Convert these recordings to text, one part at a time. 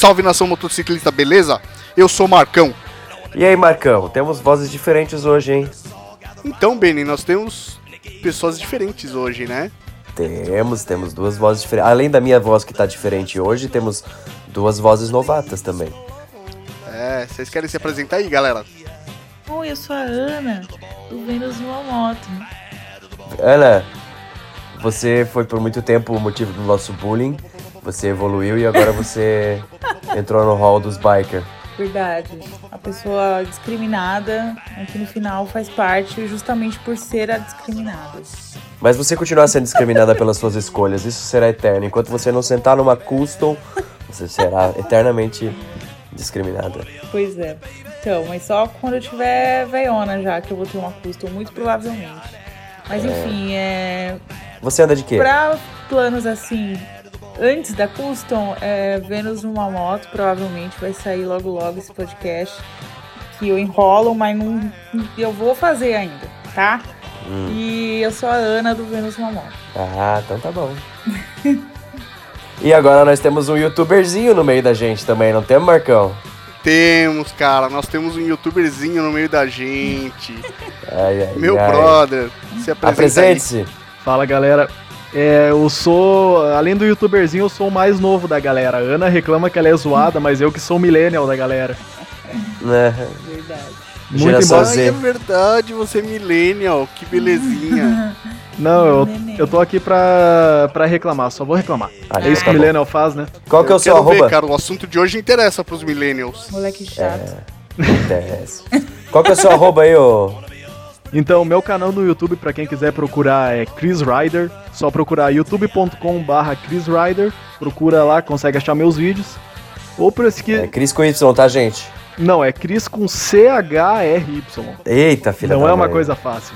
salve nação motociclista, beleza? Eu sou o Marcão. E aí, Marcão, temos vozes diferentes hoje, hein? Então, Benny, nós temos pessoas diferentes hoje, né? Temos, temos duas vozes diferentes. Além da minha voz que tá diferente hoje, temos duas vozes novatas também. É, vocês querem se apresentar aí, galera? Oi, eu sou a Ana, do Vênus numa moto. Ana, você foi por muito tempo o motivo do nosso bullying. Você evoluiu e agora você entrou no hall dos bikers. Verdade. A pessoa discriminada, aqui no final faz parte justamente por ser a discriminada. Mas você continuar sendo discriminada pelas suas escolhas, isso será eterno. Enquanto você não sentar numa custom, você será eternamente discriminada. Pois é. Então, mas só quando eu tiver veiona já que eu vou ter uma custom, muito provavelmente. Mas enfim, é. Você anda de quê? Pra planos assim, antes da custom, é Vênus numa moto, provavelmente vai sair logo logo esse podcast. Que eu enrolo, mas não. Eu vou fazer ainda, tá? E eu sou a Ana do Vênus numa moto. Ah, então tá bom. e agora nós temos um youtuberzinho no meio da gente também, não temos, Marcão? Temos, cara, nós temos um youtuberzinho no meio da gente. Ai, ai, Meu ai. brother, se apresenta aí. Apresente-se. Fala galera, É, eu sou, além do youtuberzinho, eu sou o mais novo da galera. A Ana reclama que ela é zoada, mas eu que sou o millennial da galera. Né? Verdade. Muito Geração embora. É verdade, você é millennial, que belezinha. Não, eu, eu tô aqui pra, pra reclamar, só vou reclamar. Ah, é isso que tá o bom. millennial faz, né? Qual que é o Eu seu arroba? ver, cara, o assunto de hoje interessa pros millennials. Moleque chato. Interessa. Qual que é o seu arroba aí, ô? Então, meu canal no YouTube, pra quem quiser procurar, é Chris Rider. Só procurar youtube.com/barra Chris Rider. Procura lá, consegue achar meus vídeos. Ou por esse que. É Cris com Y, tá, gente? Não, é Chris com C-H-R-Y. Eita, filha Não é uma coisa fácil.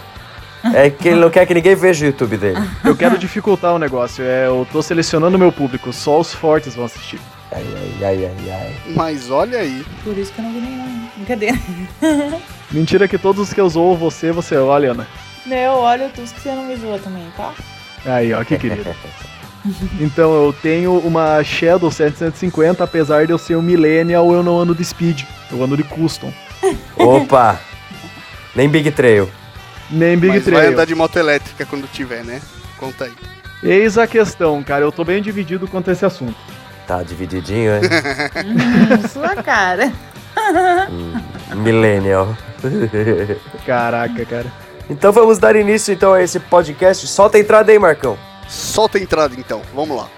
É que ele não quer que ninguém veja o YouTube dele. Eu quero dificultar o negócio. É, eu tô selecionando o meu público, só os fortes vão assistir. Ai, ai, ai, ai, ai. Mas olha aí, Por isso que eu não vi nenhum. Brincadeira. Mentira que todos os que eu zoo você, você olha, Ana. Não, eu olho tudo que você não me zoa também, tá? Aí, ó, que querido. Então, eu tenho uma Shadow 750, apesar de eu ser um Millennial, eu não ando de Speed. Eu ando de Custom. Opa! Nem Big Trail. Nem Big mas vai Trail. andar de moto elétrica quando tiver, né? Conta aí. Eis a questão, cara. Eu tô bem dividido quanto a esse assunto. Tá divididinho, hein? Hum, sua cara. Millennial. Caraca, cara. Então vamos dar início então a esse podcast. Solta a entrada aí, Marcão. Solta a entrada então, vamos lá.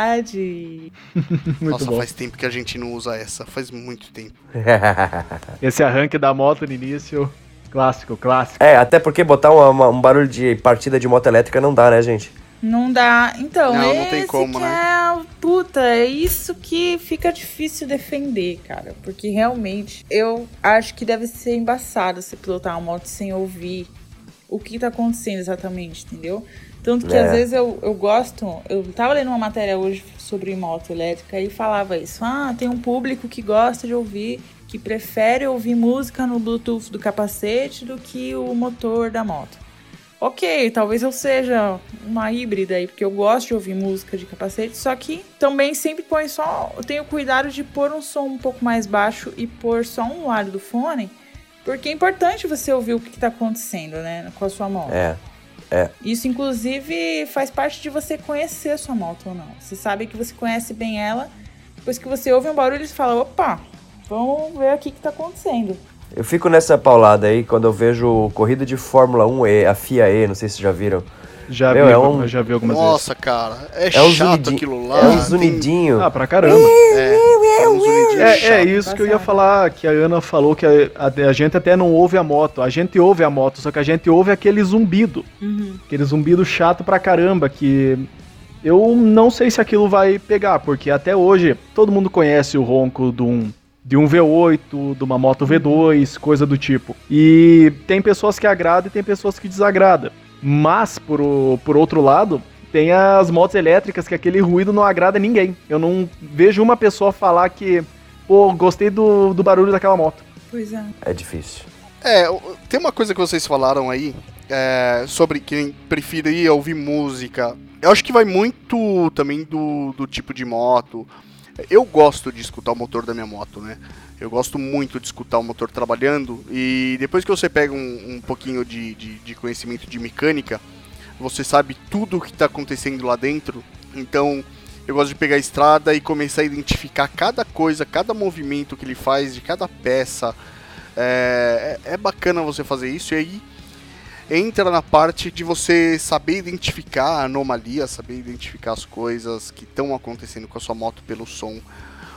Muito Nossa, bom. faz tempo que a gente não usa essa, faz muito tempo. Esse arranque da moto no início, clássico, clássico. é, até porque botar uma- uma- um barulho de partida de moto elétrica não dá, né, gente? Não dá. Então, Não, não esse tem como, que né? é... Puta, é isso que fica difícil defender, cara. Porque realmente, eu acho que deve ser embaçado você pilotar uma moto sem ouvir o que tá acontecendo exatamente, entendeu? Tanto que É. às vezes eu, eu gosto... Eu tava lendo uma matéria hoje sobre moto elétrica e falava isso. Ah, tem um público que gosta de ouvir, que prefere ouvir música no Bluetooth do capacete do que o motor da moto. Ok, talvez eu seja uma híbrida aí, porque eu gosto de ouvir música de capacete, só que também sempre põe só. Eu tenho cuidado de pôr um som um pouco mais baixo e pôr só um lado do fone, porque é importante você ouvir o que está acontecendo, né, com a sua moto. É. Isso, inclusive, faz parte de você conhecer a sua moto ou não. Você sabe que você conhece bem ela, depois que você ouve um barulho, você fala: opa, vamos ver aqui o que está acontecendo. Eu fico nessa paulada aí quando eu vejo corrida de Fórmula 1E, a FIA E, não sei se vocês já viram. Já, Meu, vi, é um- já vi algumas vezes. Nossa, cara, é, É um chato zunidinho. aquilo lá. É um tem- zunidinho. Ah, pra caramba. É, é um zunidinho É, é chato. isso que eu ia falar, que a Ana falou que a, a- a gente até não ouve a moto. A gente ouve a moto, só que a gente ouve aquele zumbido. Aquele zumbido chato pra caramba, que eu não sei se aquilo vai pegar, porque até hoje todo mundo conhece o ronco de um de um V8, de uma moto V2, coisa do tipo. E tem pessoas que agradam e tem pessoas que desagradam. Mas, por, o- por outro lado, tem as motos elétricas que aquele ruído não agrada ninguém. Eu não vejo uma pessoa falar que, pô, gostei do, do barulho daquela moto. Pois é. É difícil. É, tem uma coisa que vocês falaram aí é, sobre quem preferia ouvir música. Eu acho que vai muito também do, do tipo de moto. Eu gosto de escutar o motor da minha moto, né? Eu gosto muito de escutar o motor trabalhando. E depois que você pega um, um pouquinho de, de, de conhecimento de mecânica, você sabe tudo o que está acontecendo lá dentro. Então, eu gosto de pegar a estrada e começar a identificar cada coisa, cada movimento que ele faz de cada peça. É, é é bacana você fazer isso e aí entra na parte de você saber identificar a anomalia, saber identificar as coisas que estão acontecendo com a sua moto pelo som.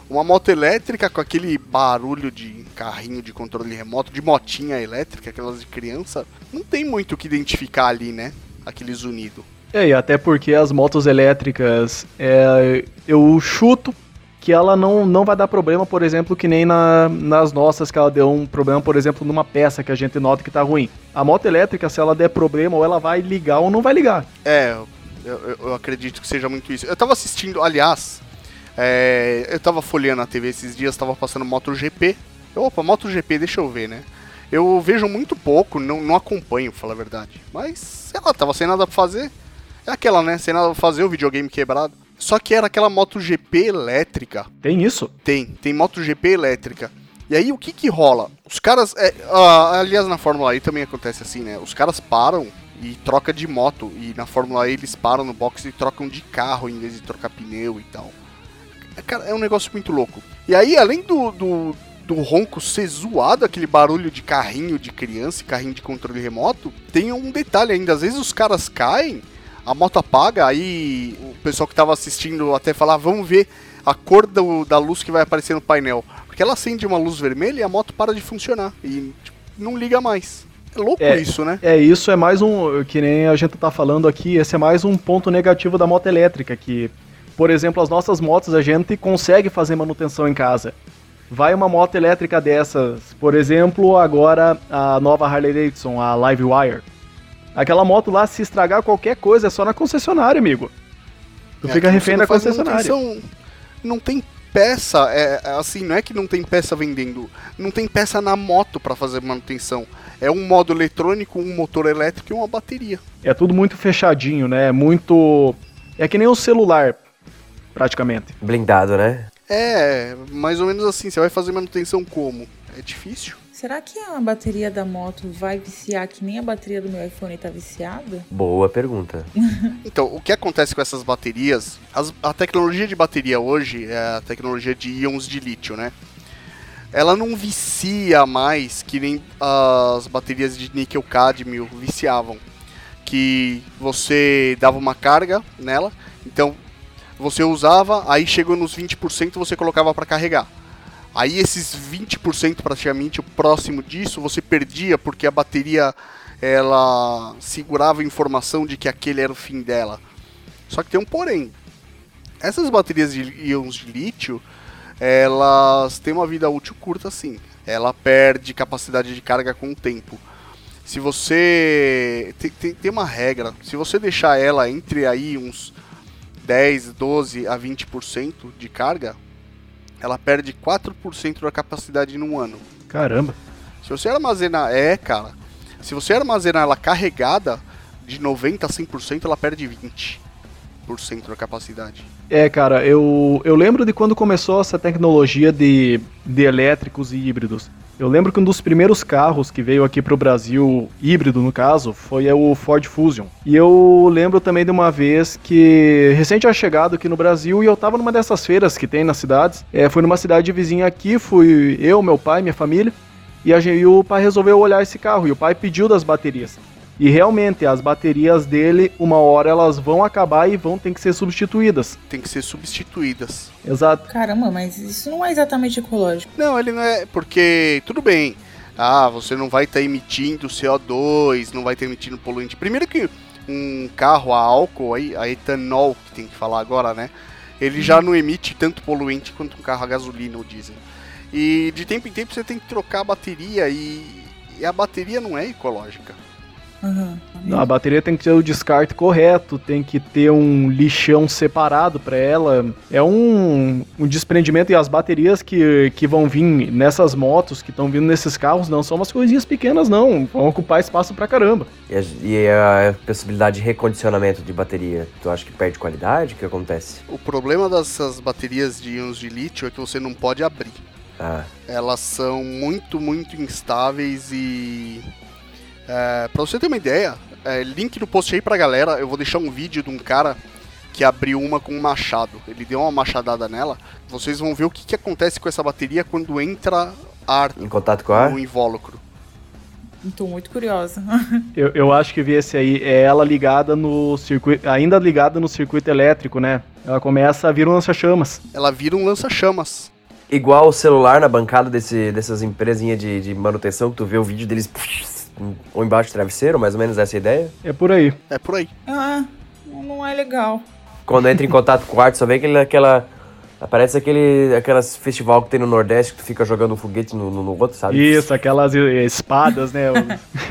Uma moto elétrica com aquele barulho de carrinho de controle remoto, de motinha elétrica, aquelas de criança, não tem muito o que identificar ali, né? Aquele zunido. É, e até porque as motos elétricas, é, eu chuto que ela não, não vai dar problema, por exemplo, que nem na- nas nossas, que ela deu um problema, por exemplo, numa peça que a gente nota que tá ruim. A moto elétrica, se ela der problema, ou ela vai ligar ou não vai ligar. É, eu, eu- eu acredito que seja muito isso. Eu tava assistindo, aliás, é, eu tava folheando a TV esses dias, tava passando MotoGP. Eu, Opa, MotoGP, deixa eu ver, né? Eu vejo muito pouco, não, não acompanho, falar a verdade. Mas, sei lá, tava sem nada pra fazer. É aquela, né? Sem nada pra fazer, o videogame quebrado. Só que era aquela MotoGP elétrica. Tem isso? Tem, tem MotoGP elétrica. E aí o que que rola? Os caras, é, ah, aliás na Fórmula E também acontece assim, né? Os caras param e troca de moto e na Fórmula E eles param no box e trocam de carro em vez de trocar pneu e tal. É, cara, é um negócio muito louco. E aí além do, do, do ronco ser zoado, aquele barulho de carrinho de criança carrinho de controle remoto, tem um detalhe ainda, às vezes os caras caem, a moto apaga, aí o pessoal que tava assistindo até falar, vamos ver a cor do- da luz que vai aparecer no painel. Porque ela acende uma luz vermelha e a moto para de funcionar. E tipo, não liga mais. É louco É. isso, né? É, isso é mais um, que nem a gente tá falando aqui, esse é mais um ponto negativo da moto elétrica, que, por exemplo, as nossas motos a gente consegue fazer manutenção em casa. Vai uma moto elétrica dessas, por exemplo, agora a nova Harley Davidson, a Livewire. Aquela moto lá, se estragar qualquer coisa, é só na concessionária, amigo. Tu É, fica refém da concessionária. Não tem peça, é, é assim, não é que não tem peça vendendo, não tem peça na moto para fazer manutenção. É um modo eletrônico, um motor elétrico e uma bateria. É tudo muito fechadinho, né? Muito. É que nem um celular, praticamente. Blindado, né? É, mais ou menos assim. Você vai fazer manutenção como? É difícil. Será que a bateria da moto vai viciar que nem a bateria do meu iPhone tá viciada? Boa pergunta. Então, o que acontece com essas baterias? as- a tecnologia de bateria hoje é a tecnologia de íons de lítio, né? Ela não vicia mais que nem as baterias de níquel cadmio viciavam. Que você dava uma carga nela, então você usava, aí chegou nos 20% você colocava para carregar. Aí esses 20% praticamente o próximo disso você perdia porque a bateria ela segurava a informação de que aquele era o fim dela. Só que tem um porém. Essas baterias de íons de lítio, elas têm uma vida útil curta sim. Ela perde capacidade de carga com o tempo. Se você tem, tem, tem uma regra, se você deixar ela entre aí uns 10, 12 a 20% de carga, ela perde 4% da capacidade num ano. Caramba. Se você armazenar. É, cara. Se você armazenar ela carregada de 90% a 100%, ela perde 20% da capacidade. É, cara, eu, eu lembro de quando começou essa tecnologia de, de elétricos e híbridos. Eu lembro que um dos primeiros carros que veio aqui pro Brasil, híbrido no caso, foi o Ford Fusion. E eu lembro também de uma vez que recente tinha chegado aqui no Brasil e eu tava numa dessas feiras que tem nas cidades. É, fui numa cidade vizinha aqui, fui eu, meu pai, minha família. E, a e o pai resolveu olhar esse carro e o pai pediu das baterias. E realmente, as baterias dele, uma hora elas vão acabar e vão ter que ser substituídas. Tem que ser substituídas. Exato. Caramba, mas isso não é exatamente ecológico. Não, ele não é. Porque, tudo bem. Ah, você não vai estar emitindo CO2, não vai estar emitindo poluente. Primeiro que um carro a álcool, a etanol, que tem que falar agora, né? Ele já não emite tanto poluente quanto um carro a gasolina ou diesel. E de tempo em tempo você tem que trocar a bateria e, e a bateria não é ecológica. Uhum. Não, a bateria tem que ter o descarte correto, tem que ter um lixão separado para ela. É um, um desprendimento e as baterias que, que vão vir nessas motos, que estão vindo nesses carros, não são umas coisinhas pequenas, não. Vão ocupar espaço pra caramba. E a, e a possibilidade de recondicionamento de bateria, tu acha que perde qualidade? O que acontece? O problema dessas baterias de íons de lítio é que você não pode abrir. Ah, Elas são muito, muito instáveis e. É, pra você ter uma ideia, é, link no post aí pra galera, eu vou deixar um vídeo de um cara que abriu uma com um machado. Ele deu uma machadada nela. Vocês vão ver o que, que acontece com essa bateria quando entra ar em contato com a... no invólucro. Tô muito curiosa. Eu, eu acho que vi esse aí, é ela ligada no circuito, ainda ligada no circuito elétrico, né? Ela começa a vir um lança-chamas. Ela vira um lança-chamas. Igual o celular na bancada desse, dessas empresinhas de, de manutenção, que tu vê o vídeo deles ou embaixo do travesseiro, mais ou menos essa é a ideia. É por aí. É por aí. ah, não é legal. Quando entra em contato com o ar, tu só vê aquele, aquela... Aparece aquele aquelas festival que tem no Nordeste que tu fica jogando um foguete no, no, no outro, sabe? Isso, aquelas eh, espadas, né?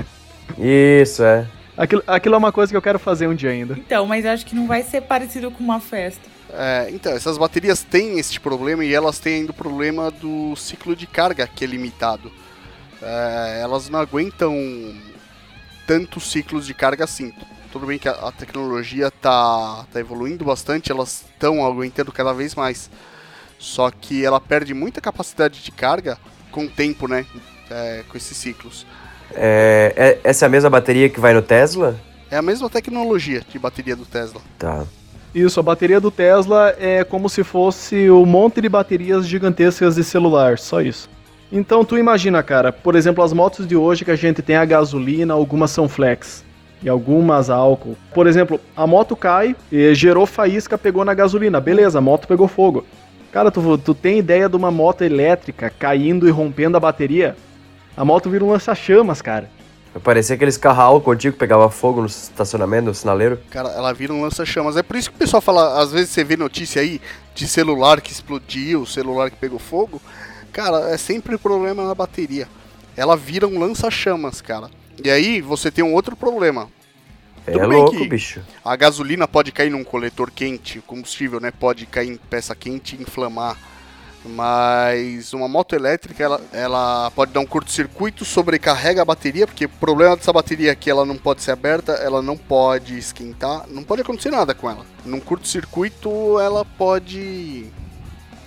Isso, é. aquilo, aquilo é uma coisa que eu quero fazer um dia ainda. Então, mas acho que não vai ser parecido com uma festa. É, então, essas baterias têm este problema e elas têm ainda o problema do ciclo de carga, que é limitado. É, elas não aguentam tantos ciclos de carga assim. Tudo bem que a, a tecnologia tá, tá evoluindo bastante, elas estão aguentando cada vez mais. Só que ela perde muita capacidade de carga com o tempo, né? É, com esses ciclos. É, é- Essa é a mesma bateria que vai no Tesla? É a mesma tecnologia de bateria do Tesla. Tá. Isso, a bateria do Tesla é como se fosse um monte de baterias gigantescas de celular, só isso. Então tu imagina, cara, por exemplo, as motos de hoje que a gente tem a gasolina, algumas são flex e algumas álcool. Por exemplo, a moto cai, e gerou faísca, pegou na gasolina, beleza, a moto pegou fogo. Cara, tu, tu tem ideia de uma moto elétrica caindo e rompendo a bateria? A moto vira um lança-chamas, cara. Parecia aqueles carros a álcool antigo que pegava fogo no estacionamento, no sinaleiro. Cara, ela vira um lança-chamas. É por isso que o pessoal fala, às vezes você vê notícia aí de celular que explodiu, celular que pegou fogo. Cara, é sempre problema na bateria. Ela vira um lança-chamas, cara. E aí você tem um outro problema. É Tudo louco, bicho. A gasolina pode cair num coletor quente, o combustível, né? Pode cair em peça quente e inflamar. Mas uma moto elétrica, ela, ela pode dar um curto-circuito, sobrecarrega a bateria, porque o problema dessa bateria é que ela não pode ser aberta, ela não pode esquentar, não pode acontecer nada com ela. Num curto-circuito, ela pode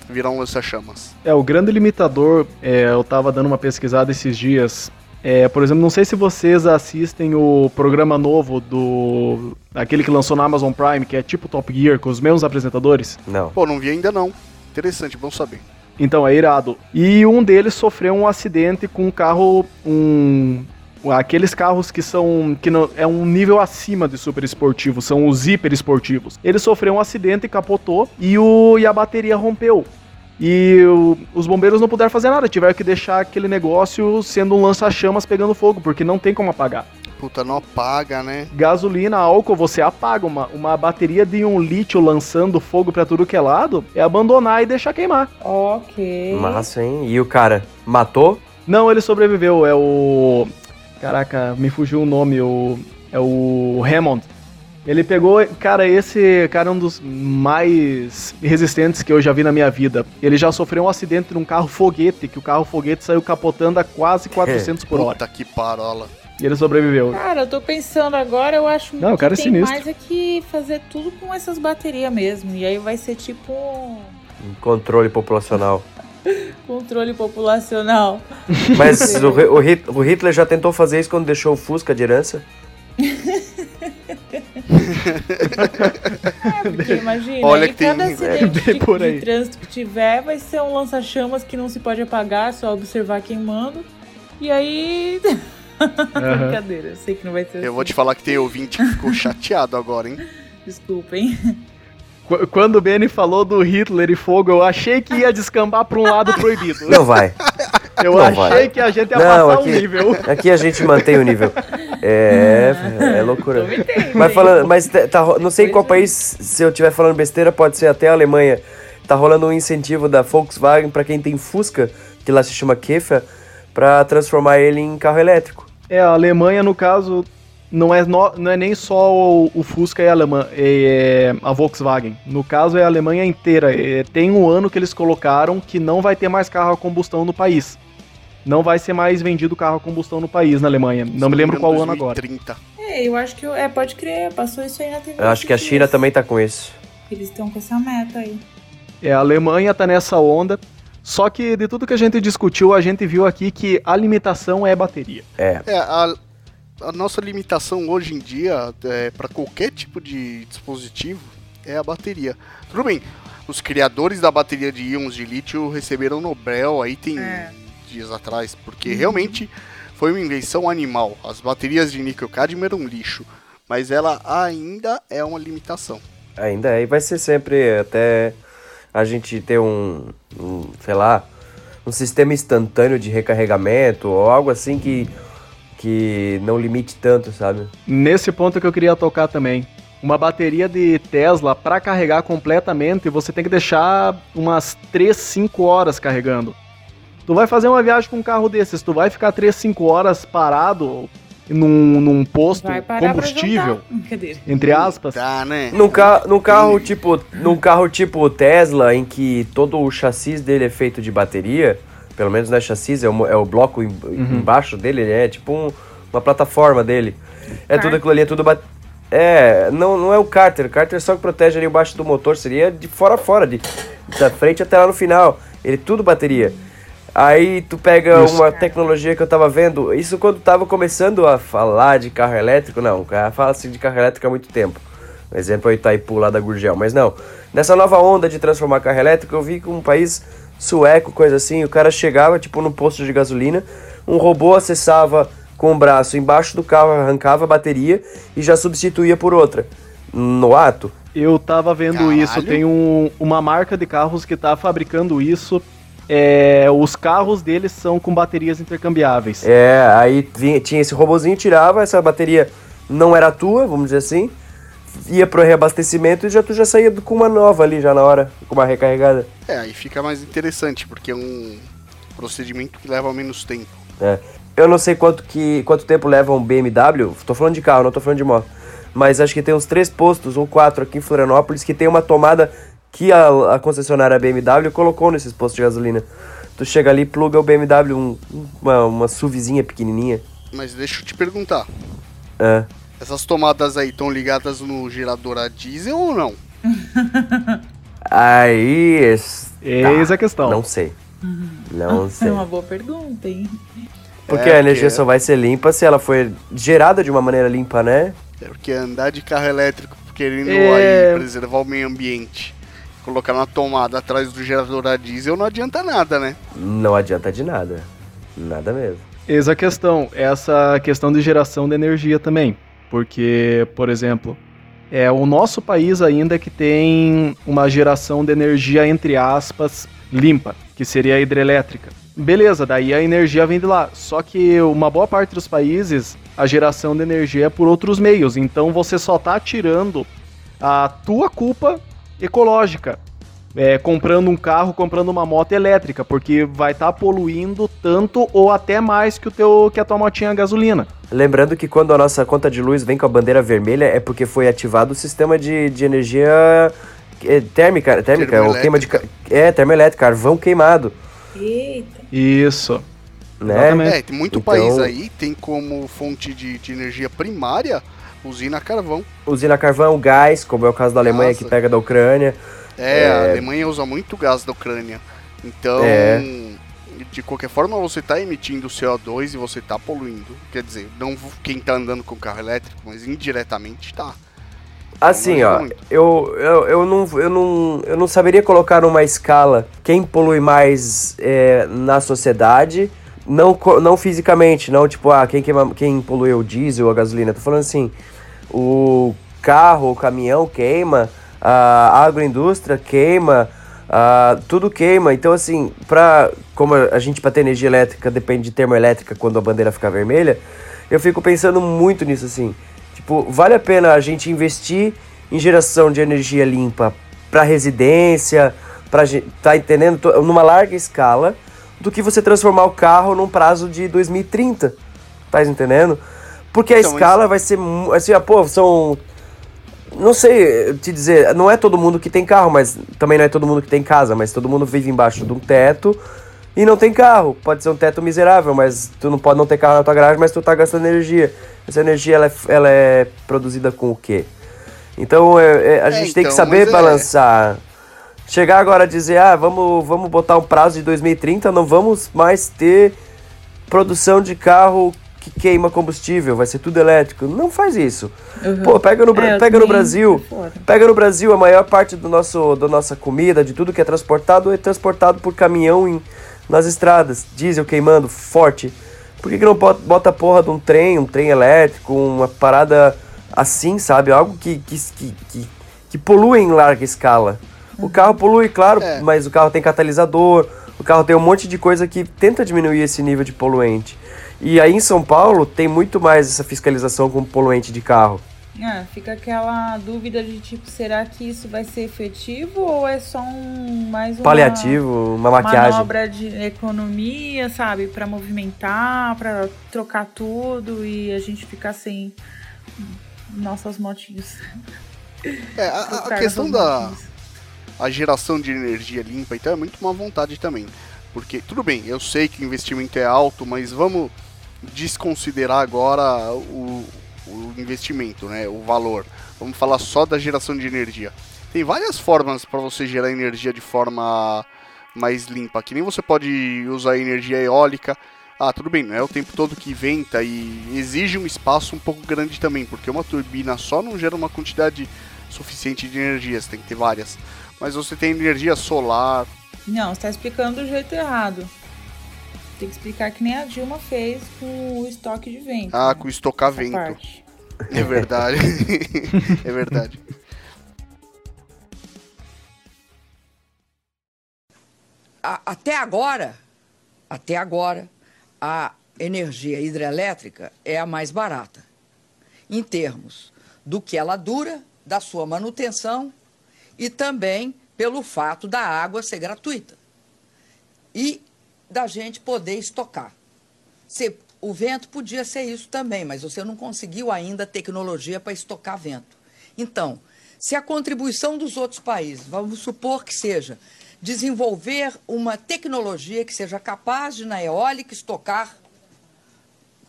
virar um lança-chamas. É, o grande limitador, é, eu tava dando uma pesquisada esses dias. É, por exemplo, não sei se vocês assistem o programa novo do. aquele que lançou na Amazon Prime, que é tipo Top Gear, com os mesmos apresentadores. Não. Pô, não vi ainda não. Interessante, bom saber. Então, é irado. E um deles sofreu um acidente com um carro. um. Aqueles carros que são. que não, é um nível acima de super esportivo, são os hiper esportivos. Ele sofreu um acidente e capotou e, o, e a bateria rompeu. E o- os bombeiros não puderam fazer nada, tiveram que deixar aquele negócio sendo um lança-chamas pegando fogo, porque não tem como apagar. Puta, não apaga, né? Gasolina, álcool, você apaga. Uma, uma bateria de um lítio lançando fogo pra tudo que é lado é abandonar e deixar queimar. Ok. Massa, hein? E o cara matou? Não, ele sobreviveu. É o. Caraca, me fugiu o nome. O... É o Hammond. Ele pegou. Cara, esse cara é um dos mais resistentes que eu já vi na minha vida. Ele já sofreu um acidente num carro foguete, que o carro foguete saiu capotando a quase 400 por hora. Puta que parola. E ele sobreviveu. Cara, eu tô pensando agora, eu acho Não, o que cara é tem sinistro. mais é que fazer tudo com essas baterias mesmo. E aí vai ser tipo um Um Controle populacional. controle populacional. Mas o, o Hit- o Hitler já tentou fazer isso quando deixou o Fusca de herança? É, porque imagina, Olha que tem- cada acidente Bem de, por de aí. trânsito que tiver vai ser um lança-chamas que não se pode apagar, só observar queimando. E aí. Aham. Brincadeira, eu sei que não vai ser Eu assim. vou te falar que tem ouvinte que ficou chateado agora, hein? Desculpem. Qu- Quando o Benny falou do Hitler e fogo, eu achei que ia descambar pra um lado proibido. Não vai. eu não achei vai. que a gente ia Não, passar aqui- um nível. Aqui a gente mantém o nível. É, é loucura. Mas falando, mas tá- não sei em qual país, se eu estiver falando besteira, pode ser até a Alemanha. Tá rolando um incentivo da Volkswagen pra quem tem Fusca que lá se chama Kefa, para transformar ele em carro elétrico. É, a Alemanha, no caso, não é, no, não é nem só o, o Fusca e a, Alemanha, é, a Volkswagen. No caso, é a Alemanha inteira. É, tem um ano que eles colocaram que não vai ter mais carro a combustão no país. Não vai ser mais vendido carro a combustão no país, na Alemanha. Não me lembro qual 2030. ano agora. É, eu acho que. É, pode crer, passou isso aí na TV. Eu acho que a China também tá com isso. Eles estão com essa meta aí. É, a Alemanha tá nessa onda. Só que de tudo que a gente discutiu, a gente viu aqui que a limitação é bateria. É. é a, a nossa limitação hoje em dia, é, para qualquer tipo de dispositivo, é a bateria. Tudo bem, os criadores da bateria de íons de lítio receberam Nobel aí tem é. dias atrás, porque uhum. realmente foi uma invenção animal. As baterias de níquel cadmio eram um lixo, mas ela ainda é uma limitação. Ainda é, e vai ser sempre até a gente ter um, um, sei lá, um sistema instantâneo de recarregamento ou algo assim que, que não limite tanto, sabe? Nesse ponto que eu queria tocar também. Uma bateria de Tesla para carregar completamente, você tem que deixar umas 3, 5 horas carregando. Tu vai fazer uma viagem com um carro desses, tu vai ficar 3, 5 horas parado num, num posto combustível, entre aspas. Tá, né? Num, ca num carro tipo, num carro tipo Tesla, em que todo o chassi dele é feito de bateria, pelo menos não é chassi, é o, é o bloco em, uhum. embaixo dele, ele é tipo um, uma plataforma dele. É tudo aquilo ali, é tudo É, não, não é o cárter, o cárter só que protege ali embaixo do motor, seria de fora a fora, de, da frente até lá no final. Ele é tudo bateria. Aí tu pega isso. uma tecnologia que eu tava vendo, isso quando tava começando a falar de carro elétrico, não, o cara fala assim de carro elétrico há muito tempo. Um exemplo é o Itaipu lá da Gurgel, mas não. Nessa nova onda de transformar carro elétrico, eu vi que um país sueco, coisa assim, o cara chegava tipo no posto de gasolina, um robô acessava com o braço embaixo do carro, arrancava a bateria e já substituía por outra. No ato. Eu tava vendo Caralho. isso, tem um, uma marca de carros que tá fabricando isso é, os carros deles são com baterias intercambiáveis. É, aí vinha, tinha esse robozinho, tirava, essa bateria não era tua, vamos dizer assim, ia pro reabastecimento e já tu já saía com uma nova ali já na hora, com uma recarregada. É, aí fica mais interessante, porque é um procedimento que leva menos tempo. É. Eu não sei quanto, que, quanto tempo leva um BMW, tô falando de carro, não tô falando de moto. Mas acho que tem uns três postos ou quatro aqui em Florianópolis que tem uma tomada que a, a concessionária BMW colocou nesses postos de gasolina. Tu chega ali e pluga o BMW, um, uma, uma SUVzinha pequenininha. Mas deixa eu te perguntar. É. Essas tomadas aí estão ligadas no gerador a diesel ou não? aí... Eis a questão. Não sei. Não sei. É uma boa pergunta, hein? Porque é, a energia porque... só vai ser limpa se ela for gerada de uma maneira limpa, né? É porque andar de carro elétrico querendo é... aí preservar o meio ambiente colocar uma tomada atrás do gerador a diesel não adianta nada, né? Não adianta de nada. Nada mesmo. Eis a questão, essa questão de geração de energia também. Porque, por exemplo, é o nosso país ainda que tem uma geração de energia, entre aspas, limpa, que seria a hidrelétrica. Beleza, daí a energia vem de lá. Só que uma boa parte dos países, a geração de energia é por outros meios. Então você só está tirando a tua culpa ecológica. É, comprando um carro, comprando uma moto elétrica, porque vai estar tá poluindo tanto ou até mais que, o teu, que a tua motinha a gasolina. Lembrando que quando a nossa conta de luz vem com a bandeira vermelha é porque foi ativado o sistema de, de energia é, térmica, térmica ou queima de é termoelétrica, carvão queimado. Eita. Isso. Né? É, tem muito então... país aí tem como fonte de, de energia primária Usina carvão. Usina carvão, gás, como é o caso da Alemanha Nossa. que pega da Ucrânia. É, é, a Alemanha usa muito gás da Ucrânia. Então, é. de qualquer forma, você está emitindo CO2 e você está poluindo. Quer dizer, não quem está andando com carro elétrico, mas indiretamente está. Assim, ó, eu, eu, eu, não, eu, não, eu não saberia colocar numa escala quem polui mais é, na sociedade, não, não fisicamente, não tipo, ah, quem, queima, quem polui o diesel, a gasolina. Tô falando assim, o carro, o caminhão queima, a agroindústria queima, a, tudo queima. Então, assim, pra, como a gente para ter energia elétrica depende de termoelétrica quando a bandeira ficar vermelha, eu fico pensando muito nisso, assim. Tipo, vale a pena a gente investir em geração de energia limpa para residência, para tá entendendo? Numa larga escala, do que você transformar o carro num prazo de 2030. Tá entendendo? Porque a Então, escala isso- vai ser. Assim, ah, pô, são. Não sei te dizer, não é todo mundo que tem carro, mas também não é todo mundo que tem casa, mas todo mundo vive embaixo de um teto e não tem carro. Pode ser um teto miserável, mas tu não pode não ter carro na tua garagem, mas tu tá gastando energia. Essa energia ela é, ela é produzida com o quê? Então é- é, a É, gente tem que então, saber é- balançar. Chegar agora a dizer, ah, vamos, vamos botar um prazo de 2030, não vamos mais ter produção de carro que queima combustível, vai ser tudo elétrico. Não faz isso. Pô, pega no, É, pega no Brasil. fora. Pega no Brasil, a maior parte do nosso, da nossa comida, de tudo que é transportado, é transportado por caminhão em, nas estradas. Diesel queimando forte. Por que, que não bota, bota a porra de um trem, um trem elétrico, uma parada assim, sabe? Algo que, que, que, que, que polui em larga escala. O carro polui, claro, É. mas o carro tem catalisador, o carro tem um monte de coisa que tenta diminuir esse nível de poluente. E aí em São Paulo tem muito mais essa fiscalização com poluente de carro. É, fica aquela dúvida de tipo, será que isso vai ser efetivo ou é só um mais uma Paliativo, uma maquiagem. manobra de economia, sabe, Pra movimentar, pra trocar tudo e a gente ficar sem nossas motinhas. É, a- a, questão da a geração de energia limpa, então é muito uma vontade também. Porque, tudo bem, eu sei que o investimento é alto, mas vamos desconsiderar agora o, o investimento, né? O valor. Vamos falar só da geração de energia. Tem várias formas para você gerar energia de forma mais limpa. Que nem você pode usar energia eólica. Ah, tudo bem, não é o tempo todo que venta e exige um espaço um pouco grande também, porque uma turbina só não gera uma quantidade suficiente de energia, você tem que ter várias. Mas você tem energia solar. Não, você tá explicando do jeito errado. Tem que explicar que nem a Dilma fez com o estoque de vento. Ah, né? com estocar Essa vento. parte. É verdade. é verdade. a- até agora, até agora, a energia hidrelétrica é a mais barata, em termos do que ela dura, da sua manutenção e também pelo fato da água ser gratuita e da gente poder estocar. Você- o vento podia ser isso também, mas você não conseguiu ainda tecnologia para estocar vento. Então, se a contribuição dos outros países, vamos supor que seja desenvolver uma tecnologia que seja capaz de, na eólica, estocar,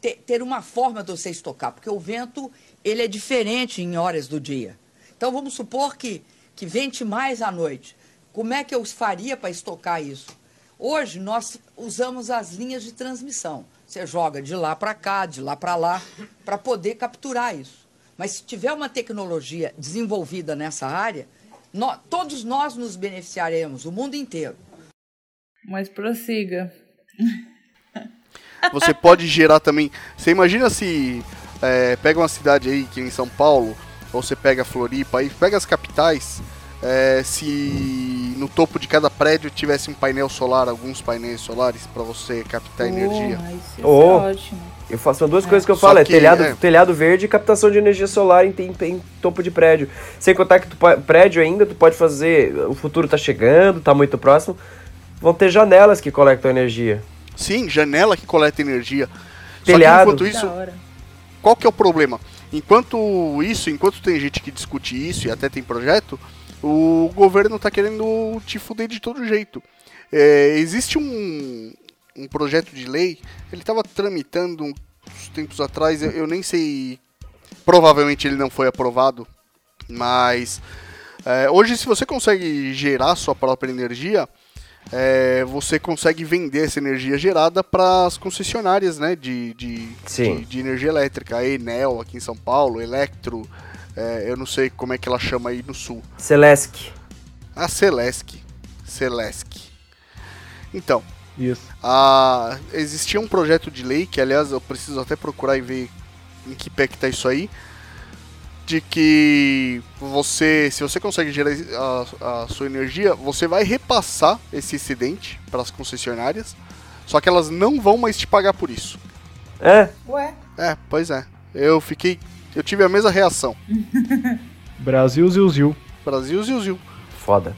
ter, ter uma forma de você estocar, porque o vento ele é diferente em horas do dia. Então, vamos supor que, que vente mais à noite. Como é que eu faria para estocar isso? Hoje, nós usamos as linhas de transmissão. Você joga de lá para cá, de lá para lá, para poder capturar isso. Mas se tiver uma tecnologia desenvolvida nessa área, nó- todos nós nos beneficiaremos, o mundo inteiro. Mas prossiga. Você pode gerar também. Você imagina se é, pega uma cidade aí, que em São Paulo, ou você pega Floripa, aí pega as capitais. É, se no topo de cada prédio tivesse um painel solar, alguns painéis solares para você captar energia. Porra, isso ia Oh. ser ótimo. Eu faço são duas coisas que eu falo, é que, telhado, é. telhado verde e captação de energia solar em, em- em topo de prédio. Sem contar que tu, prédio ainda, tu pode fazer, o futuro tá chegando, tá muito próximo, vão ter janelas que coletam energia. Sim, janela que coleta energia. Telhado. Só que enquanto isso, hora. qual que é o problema? Enquanto isso, enquanto tem gente que discute isso e até tem projeto, o governo tá querendo te fuder de todo jeito. É, existe um, um projeto de lei, ele estava tramitando uns tempos atrás, eu, eu nem sei, provavelmente ele não foi aprovado, mas é, hoje se você consegue gerar sua própria energia, é, você consegue vender essa energia gerada para as concessionárias né, de, de, de, de energia elétrica. A Enel aqui em São Paulo, Electro, é, eu não sei como é que ela chama aí no sul. Celesc. A Celesc. Celesc. Então, Isso. a, existia um projeto de lei, que aliás eu preciso até procurar e ver em que pé que tá isso aí, de que você, se você consegue gerar a, a sua energia, você vai repassar esse excedente para as concessionárias, só que elas não vão mais te pagar por isso. É, Ué, É, pois é. Eu fiquei, eu tive a mesma reação. Brasil, Zil, Zil. Brasil, ziu, ziu. foda.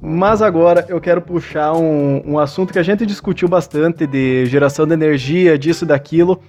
Mas agora eu quero puxar um, um assunto que a gente discutiu bastante de geração de energia, disso e daquilo,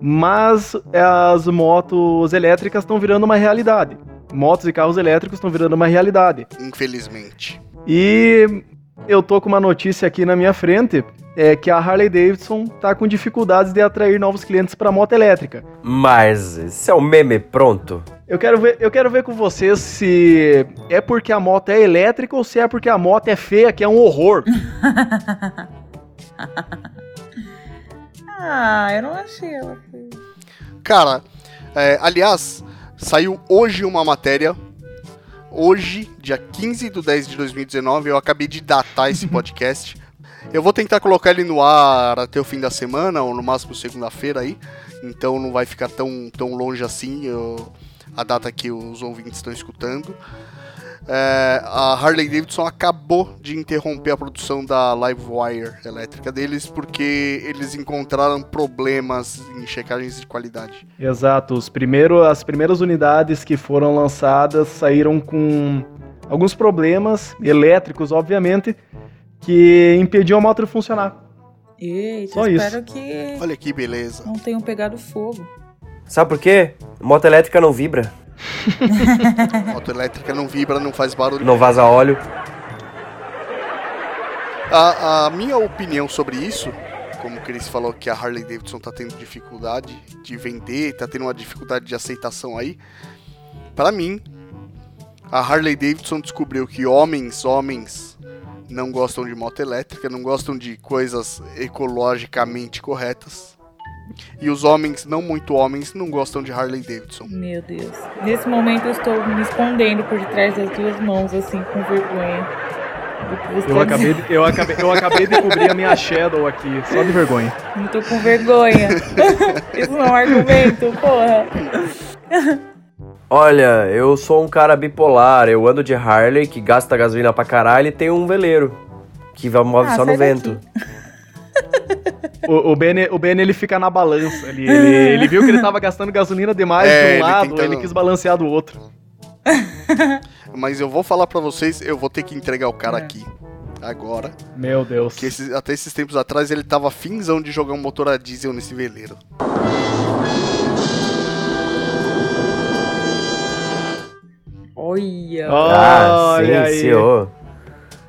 mas as motos elétricas estão virando uma realidade. Motos e carros elétricos estão virando uma realidade. Infelizmente. E eu tô com uma notícia aqui na minha frente, é que a Harley Davidson tá com dificuldades de atrair novos clientes para moto elétrica. Mas esse é o meme pronto. Eu quero ver, eu quero ver com vocês se é porque a moto é elétrica ou se é porque a moto é feia, que é um horror. Ah, eu não achei ela feia. Cara, é, aliás, saiu hoje uma matéria. Hoje, dia 15 de 10 de 2019, eu acabei de datar esse podcast. Eu vou tentar colocar ele no ar até o fim da semana, ou no máximo segunda-feira aí. Então não vai ficar tão, tão longe assim eu- a data que os ouvintes estão escutando. É, a Harley Davidson acabou de interromper a produção da Livewire elétrica deles porque eles encontraram problemas em checagens de qualidade. Exato, os primeiro, as primeiras unidades que foram lançadas saíram com alguns problemas elétricos, obviamente, que impediam a moto de funcionar. Eita, Só espero isso. que Olha que beleza. não tenham pegado fogo. Sabe por quê? Moto elétrica não vibra, moto elétrica não vibra, não faz barulho. não vaza óleo. A, a minha opinião sobre isso, como o Chris falou que a Harley Davidson tá tendo dificuldade de vender, tá tendo uma dificuldade de aceitação aí. Pra mim, a Harley Davidson descobriu que homens, homens não gostam de moto elétrica, não gostam de coisas ecologicamente corretas. E os homens, não muito homens, não gostam de Harley Davidson. Meu Deus. Nesse momento eu estou me escondendo por detrás das duas mãos, assim, com vergonha. do que você Eu acabei, de, eu, acabei, eu acabei de cobrir a minha Shadow aqui, só de vergonha. Eu tô com vergonha. Isso não é um argumento, porra. Olha, eu sou um cara bipolar, eu ando de Harley, que gasta gasolina pra caralho, e tenho um veleiro, que vai move Ah, só no daqui. vento. O, o, ben, o Ben ele fica na balança. Ele, ele, ele viu que ele tava gastando gasolina demais É, de ele um lado, ele quis balancear do outro. Mas eu vou falar pra vocês, eu vou ter que entregar o cara É. aqui. Agora. Meu Deus. Que esses- até esses tempos atrás ele tava finzão de jogar um motor a diesel nesse veleiro. Olha. Ah, sim, Olha aí. senhor.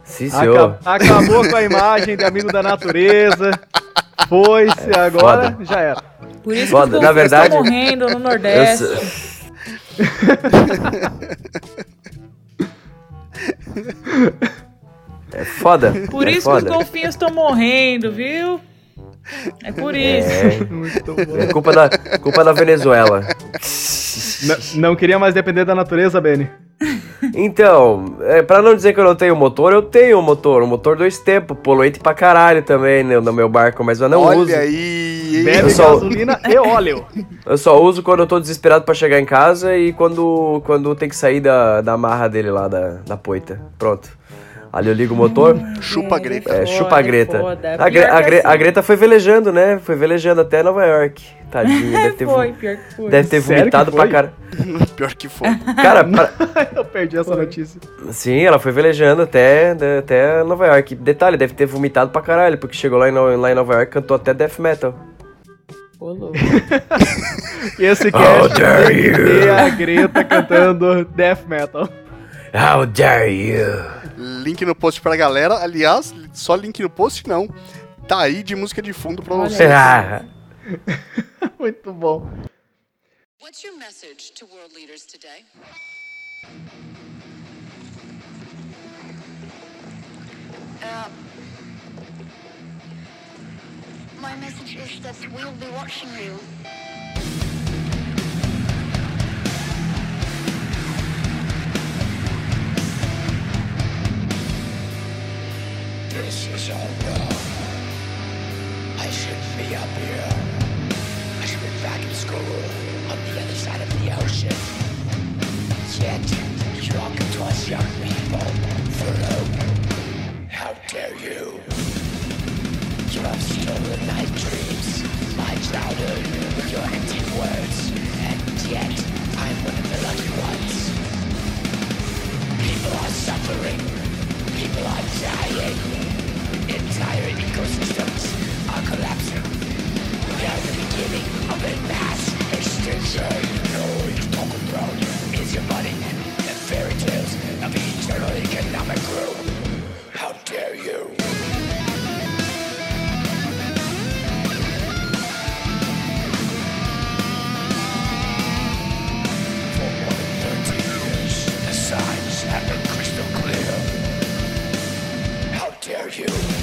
Sim, senhor. Aca- acabou com a imagem de amigo da natureza. Foi-se, agora foda. já era. Por isso Foda, que na verdade- estão morrendo no Eu Nordeste. É foda. Por é isso foda. que os golfinhos estão morrendo, viu? É por isso. É, Muito bom. é culpa da, culpa da Venezuela. N- não queria mais depender da natureza, Benny. Então, é, pra não dizer que eu não tenho motor, eu tenho um motor. Um motor dois tempos, poluente pra caralho também no, no meu barco, mas eu não Olha uso. aí. hein? Bebe Eu só- gasolina e óleo. Eu só uso quando eu tô desesperado pra chegar em casa e quando, quando tem que sair da, da marra dele lá, da, da poita. Pronto. Ali eu ligo o motor. Chupa a Greta. É, chupa a Greta. foda. A, Gre- a Gre- assim. a Greta foi velejando, né? Foi velejando até Nova York. Tadinha, deve ter, Foi, pior que foi. deve ter vomitado foi? pra cara. Pior que foi. Cara, pra- Eu perdi essa notícia. sim, ela foi velejando até, até Nova York. Detalhe, deve ter vomitado pra caralho, porque chegou lá em, lá em Nova York e cantou até death metal. Ô, louco. E esse How cast ter a Greta cantando death metal. How dare you? Link no post pra galera. Aliás, só link no post não. Tá aí de música de fundo pra vocês. Ah, Muito bom. What's your message to world leaders today? My message is that we'll be watching you. up here. I should be back in school on the other side of the ocean. Yet, talking to us young people for hope. How dare you? You have stolen my dreams, my childhood, with your empty words. And yet, I'm one of the lucky ones. People are suffering. People are dying. Entire ecosystems apocalypse. We the beginning of a mass extinction. No, you're talking about is your money and fairy tales of eternal economic growth. How dare you? have been crystal clear. How dare you?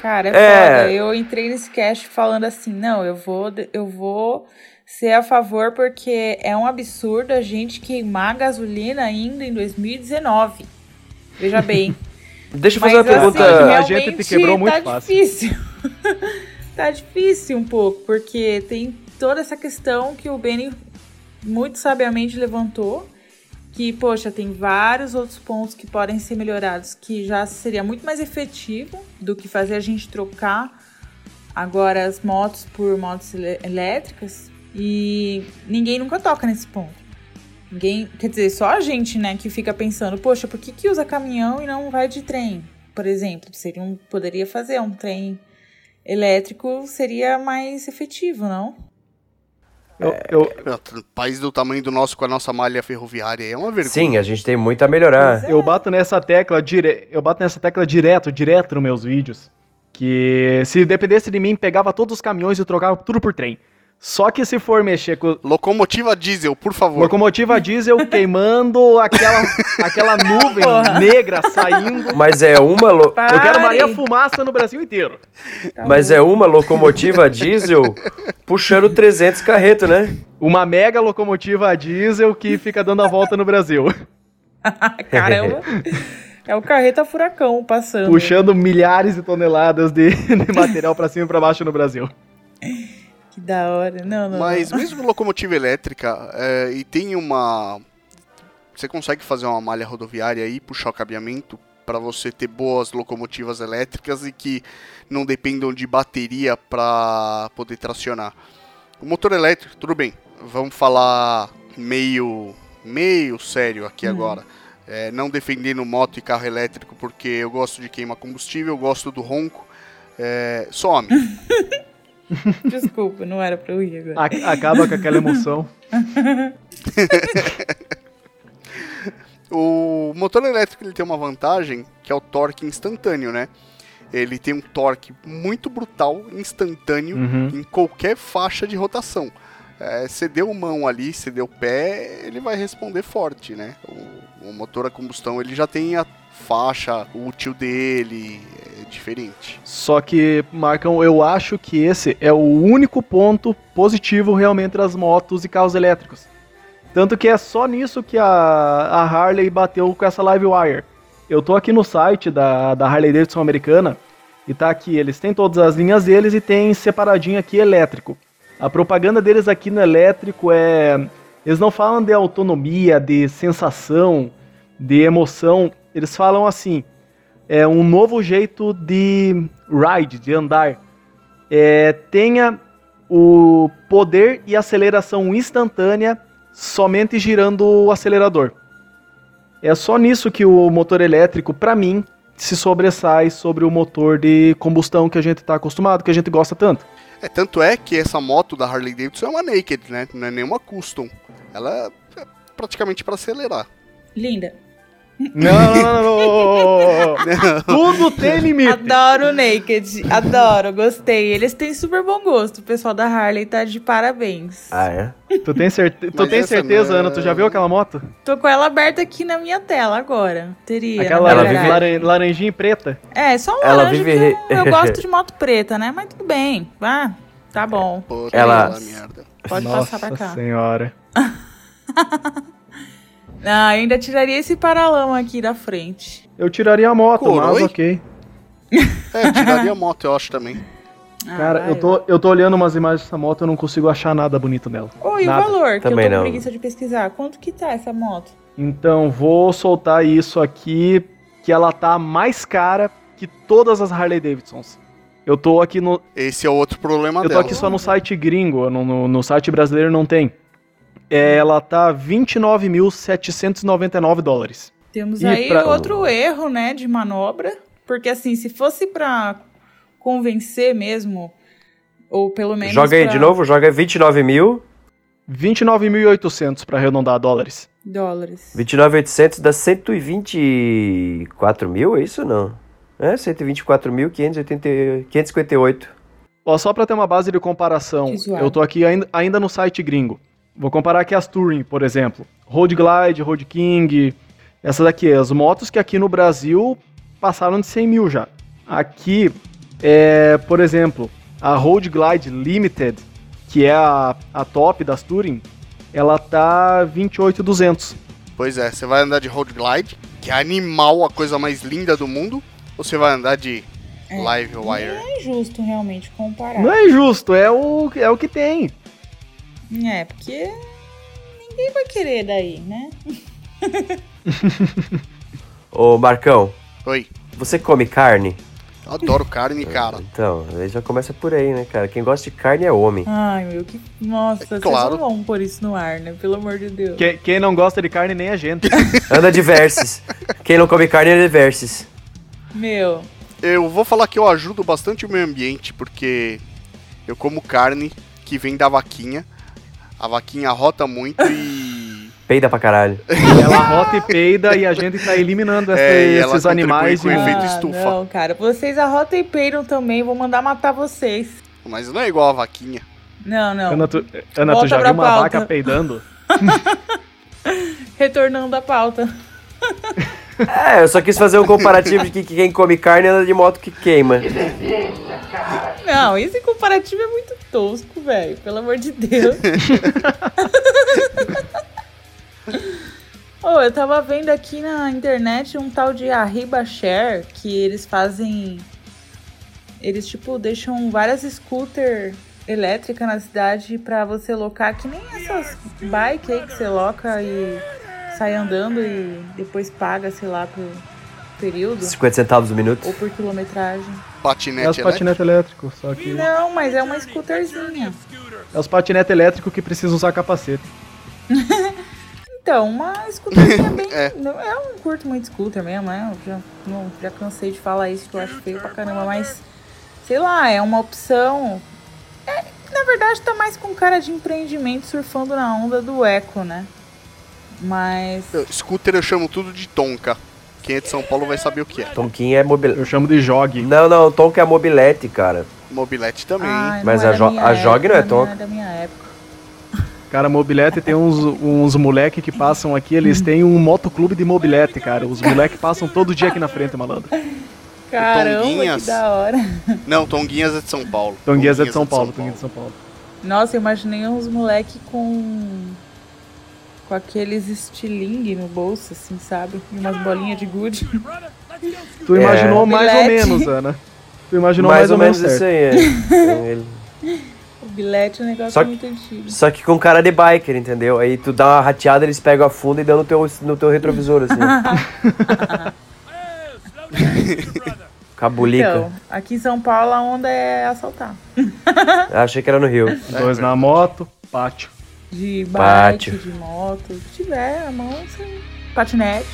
Cara, é, É. foda. Eu entrei nesse cast falando assim, não, eu vou, eu vou ser a favor porque é um absurdo a gente queimar gasolina ainda em 2019. Veja bem. Deixa eu Mas fazer uma pergunta. assim, A gente te quebrou muito tá fácil. difícil. tá difícil um pouco, porque tem toda essa questão que o Benny muito sabiamente levantou, que, poxa, tem vários outros pontos que podem ser melhorados, que já seria muito mais efetivo do que fazer a gente trocar agora as motos por motos elé- elétricas, e ninguém nunca toca nesse ponto. Ninguém, quer dizer, só a gente, né, que fica pensando, poxa, por que, que usa caminhão e não vai de trem? Por exemplo, seria um, poderia fazer um trem elétrico, seria mais efetivo, não? Eu, eu, Um país do tamanho do nosso com a nossa malha ferroviária é uma vergonha. Sim, a gente tem muito a melhorar. É. eu bato nessa tecla dire... eu bato nessa tecla direto, direto nos meus vídeos. Que se dependesse de mim, pegava todos os caminhões e trocava tudo por trem. Só que se for mexer com Locomotiva diesel, por favor. locomotiva diesel queimando aquela, aquela nuvem Porra. negra saindo. Mas é uma, lo- Eu quero Maria. Fumaça no Brasil inteiro. Tá mas bom. é uma locomotiva diesel puxando 300 carreto, né? Uma mega locomotiva diesel que fica dando a volta no Brasil. Caramba. É o carreta furacão passando. Puxando milhares de toneladas de, de material pra cima e pra baixo no Brasil. Que da hora. Não, não. Mas não. mesmo locomotiva elétrica, é, e tem uma. Você consegue fazer uma malha rodoviária aí, puxar o cabeamento para você ter boas locomotivas elétricas e que não dependam de bateria para poder tracionar. O motor elétrico, tudo bem. Vamos falar meio meio sério aqui agora. É, não defendendo moto e carro elétrico porque eu gosto de queimar combustível, eu gosto do ronco. É, some. Desculpa, não era pra eu ir agora. A- acaba com aquela emoção. O motor elétrico ele tem uma vantagem que é o torque instantâneo, né? Ele tem um torque muito brutal, instantâneo, Uhum. em qualquer faixa de rotação. É, você deu mão ali, você deu pé, ele vai responder forte, né? O, o motor a combustão ele já tem a faixa útil dele, diferente. Só que, Marcão, eu acho que esse é o único ponto positivo realmente das motos e carros elétricos. Tanto que é só nisso que a, a Harley bateu com essa Livewire. Eu tô aqui no site da, da Harley Davidson americana e tá aqui, eles têm todas as linhas deles e tem separadinho aqui elétrico. A propaganda deles aqui no elétrico é. Eles não falam de autonomia, de sensação, de emoção. Eles falam assim: é um novo jeito de ride, de andar. É, tenha o poder e aceleração instantânea somente girando o acelerador. É só nisso que o motor elétrico, para mim, se sobressai sobre o motor de combustão que a gente está acostumado, que a gente gosta tanto. É, tanto é que essa moto da Harley Davidson é uma naked, né? Não é nenhuma custom. Ela é praticamente para acelerar. Linda. Não, não, não, não. Tudo tem limite. Adoro o Naked. Adoro, gostei. Eles têm super bom gosto. O pessoal da Harley tá de parabéns. Ah, é? Tu tem, certe... tu tem certeza, não- Ana? Tu já viu aquela moto? Tô com ela aberta aqui na minha tela agora. Teria. Aquela Ela vive- laran- laranjinha e preta? É, só um Ela laranja vive- que eu, eu gosto de moto preta, né? Mas tudo bem. Ah, tá bom. Pô, Ela-. Pode Nossa passar pra cá. senhora. Ah, eu ainda tiraria esse paralama aqui da frente. Eu tiraria a moto, Coroa, mas ok. É, eu tiraria a moto, eu acho também. Ah, Cara, vai eu tô, eu tô olhando umas imagens dessa moto, eu não consigo achar nada bonito nela. Oi, o Nada. valor, que Também eu tô não. com preguiça de pesquisar. Quanto que tá essa moto? Então, vou soltar isso aqui, que ela tá mais cara que todas as Harley Davidsons. Eu tô aqui no. Esse é o outro problema Eu tô dela. aqui só no site gringo, no, no, no site brasileiro não tem. Ela tá 29.799 dólares. Temos E aí pra- outro erro, né, de manobra. Porque assim, se fosse pra convencer mesmo, ou pelo menos. Joga aí pra de novo, joga 29 mil. 29.800 pra arredondar dólares. Dólares. 29,800 dá 124 mil, é isso ou não? É, 124.558. Ó, só pra ter uma base de comparação, eu tô aqui ainda, ainda no site gringo. Vou comparar aqui as Touring, por exemplo. Road Glide, Road King. Essas aqui, as motos que aqui no Brasil passaram de 100 mil já. Aqui, É, por exemplo, a Road Glide Limited, que é a, a top das Touring, ela tá 28,200. Pois é, você vai andar de Road Glide, que é animal, a coisa mais linda do mundo, ou você vai andar de É, Live Não Wire? é justo realmente comparar. Não é justo, é o, é o que tem. É, porque ninguém vai querer daí, né? Ô, Marcão, Oi, você come carne? eu adoro carne, cara. Então, aí já começa por aí, né, cara? Quem gosta de carne é homem. Ai, meu, que. Nossa, vocês claro. não vão pôr isso no ar, né? Pelo amor de Deus. Que- quem não gosta de carne nem a gente. Anda de verses. Quem não come carne é de verses. Meu, Eu vou falar que eu ajudo bastante o meio ambiente, porque eu como carne que vem da vaquinha. A vaquinha rota muito e. Peida pra caralho. Ela rota e peida e a gente tá eliminando essa- É, e ela esses animais. contribui com o e- efeito ah, estufa. não, cara. Vocês arrotam e peidam também. Vou mandar matar vocês. Mas não é igual a vaquinha. Não, não. Ana, tu, Ana, tu já viu uma pauta. vaca peidando? Retornando à pauta. É, eu só quis fazer um comparativo de que que quem come carne anda de moto que queima. Não, esse comparativo é muito tosco, velho. Pelo amor de Deus. oh, eu tava vendo aqui na internet um tal de Arriba Share que eles fazem. Eles, tipo, deixam várias scooter elétricas na cidade pra você locar, que nem essas bike aí que você loca e sai andando e depois paga, sei lá, por período 50 centavos o minuto. ou por quilometragem. É Patinete os elétrico. patinetes elétricos, só que. Não, mas é uma scooterzinha. É os patinetes elétricos que precisam usar capacete. Então, uma scooterzinha bem. É. Eu não curto muito scooter mesmo, né? Eu já, não, já cansei de falar isso que eu acho feio pra caramba, mas sei lá, é uma opção. É, na verdade, tá mais com cara de empreendimento surfando na onda do eco, né? Mas. Eu- Scooter eu chamo tudo de Tonka. Quem é de São Paulo vai saber o que é. Tonquinho é mobilete. Eu chamo de jogue. Não, não, Tonka é mobilete, cara. Mobilete também. ai, Mas é a da Jo- a Jog não é tonka. é da minha época. Cara, mobilete tem uns, uns moleque que passam aqui, eles têm um motoclube de mobilete, cara. Os moleque passam todo dia aqui na frente, malandro. Caramba, Tonguinhas. que da hora. Não, Tonguinhas é de São Paulo. Tonguinhas é de São Paulo, Tonguinhas de São Paulo. Nossa, eu imaginei uns moleque com. Com aqueles estilingue no bolso, assim, sabe? E umas bolinhas de gude. Tu É. imaginou mais ou Mobilete. menos, Ana. Tu imaginou Mais mais, ou ou menos menos isso aí. é. Ele- O bilhete é um negócio Só que- muito antigo. Só que com cara de biker, entendeu? Aí tu dá uma rateada, eles pegam a funda e dão no teu, no teu retrovisor, assim. Cabulica. Então, aqui em São Paulo a onda é assaltar. Achei que era no Rio. Dois na moto, pátio. De bike, Pátio. de moto, que tiver a mão, você... patinete.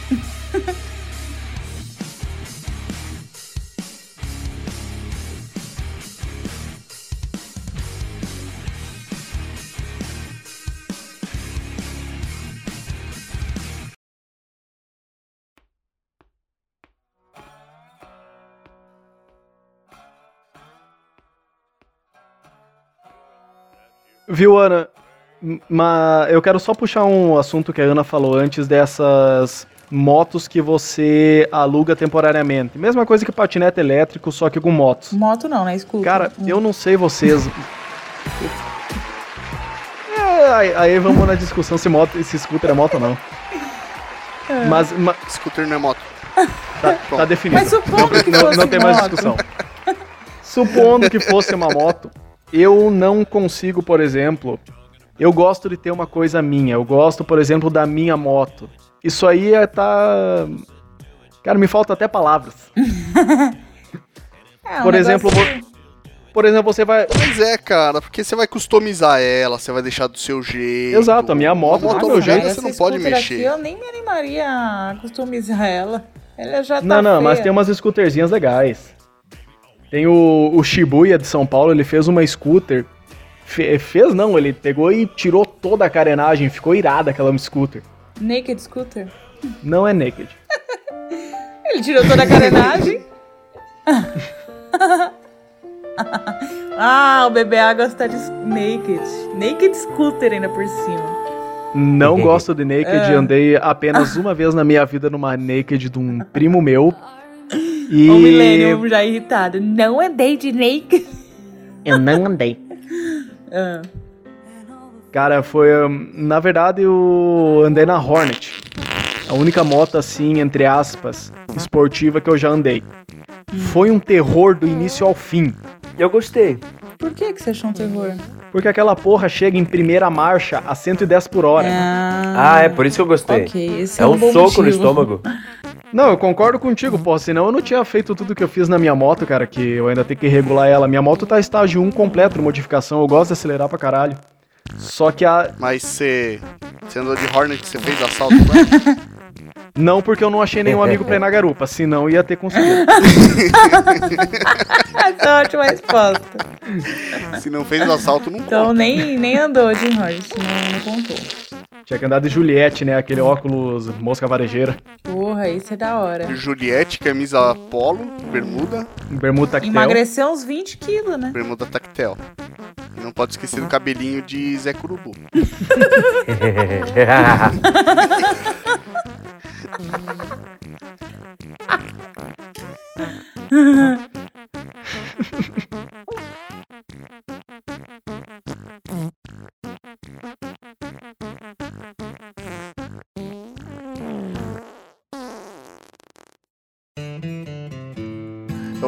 Viu, Ana? Mas eu quero só puxar um assunto que a Ana falou antes dessas motos que você aluga temporariamente. Mesma coisa que patinete elétrico, só que com motos. Moto não, né? Scooter. Cara, Hum. eu não sei vocês. É, aí, aí vamos na discussão se moto, se scooter é moto ou não. Mas, ma- Scooter não é moto. tá, tá definido. Mas supondo que não, fosse não tem mais moto. discussão. Supondo que fosse uma moto, eu não consigo, por exemplo. Eu gosto de ter uma coisa minha. Eu gosto, por exemplo, da minha moto. Isso aí é tá. Cara, me falta até palavras. É, um por exemplo, Por exemplo, você vai. Mas é, cara, porque você vai customizar ela, você vai deixar do seu jeito. Exato, a minha moto tá do meu jeito. você não pode mexer. Aqui, eu nem me animaria a customizar ela. Ela já tá Não, não, mas feia. tem umas scooterzinhas legais. Tem o, o Shibuya de São Paulo, ele fez uma scooter. Fe- fez não, ele pegou e tirou toda a carenagem, ficou irada aquela scooter. Naked Scooter. Não é naked. Ele tirou toda a carenagem. ah, o BBA gosta de naked. Naked Scooter ainda por cima. Não gosto de naked, É. andei apenas uma vez na minha vida numa naked de um primo meu. E O Millennium já irritado. Não andei de naked. Eu não andei. Ah, Cara, foi. Na verdade, eu andei na Hornet. A única moto, assim, entre aspas, esportiva que eu já andei. Foi um terror do início ao fim. Eu gostei. por que, que você achou um terror? Porque aquela porra chega em primeira marcha a 110 por hora. Ah, é por isso que eu gostei. Ok, esse É é, um bom soco no motivo. estômago. Não, eu concordo contigo, pô. Senão eu não tinha feito tudo que eu fiz na minha moto, cara, que eu ainda tenho que regular ela. Minha moto tá estágio 1 completo modificação. Eu gosto de acelerar pra caralho. Só que a. Mas você. Você andou de Hornet, você fez assalto com ela? Não porque eu não achei nenhum amigo pra ir na garupa, senão ia ter conseguido. Essa é uma ótima resposta. Se não fez o assalto, não Então conta. nem, nem andou de Hornet, não, não contou. Tinha que andar de Juliette, né? Aquele óculos mosca varejeira. Porra, isso é da hora. Juliette, camisa polo, bermuda, Bermuda tactel. Emagreceu uns 20 quilos, né? bermuda tactel. E não pode esquecer do cabelinho de Zé Curubu. Eu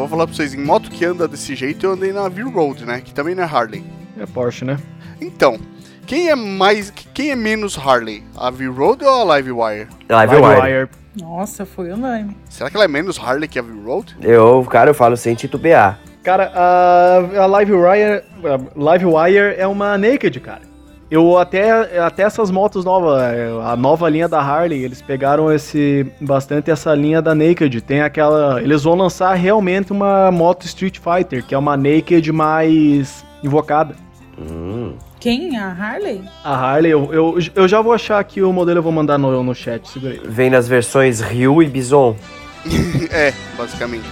vou falar pra vocês, em moto que anda desse jeito, eu andei na View Road, né? Que também não é Harley. É Porsche, né? Então, quem é mais. Quem é menos Harley? A View Road ou a Livewire? Live Wire. Nossa, foi unânime. Será que ela é menos Harley que a View Road? Eu, cara, eu falo sem titubear. Cara, a, a Live Wire, a Live Wire é uma naked, cara. Eu até, até essas motos novas, a nova linha da Harley, eles pegaram esse bastante essa linha da Naked. Tem aquela, eles vão lançar realmente uma moto Street Fighter, que é uma Naked mais invocada. Hum. Quem? A Harley? A Harley, eu, eu, eu já vou achar aqui o modelo, eu vou mandar no, no chat, segura aí. Vem nas versões Ryu e Bison. é, basicamente.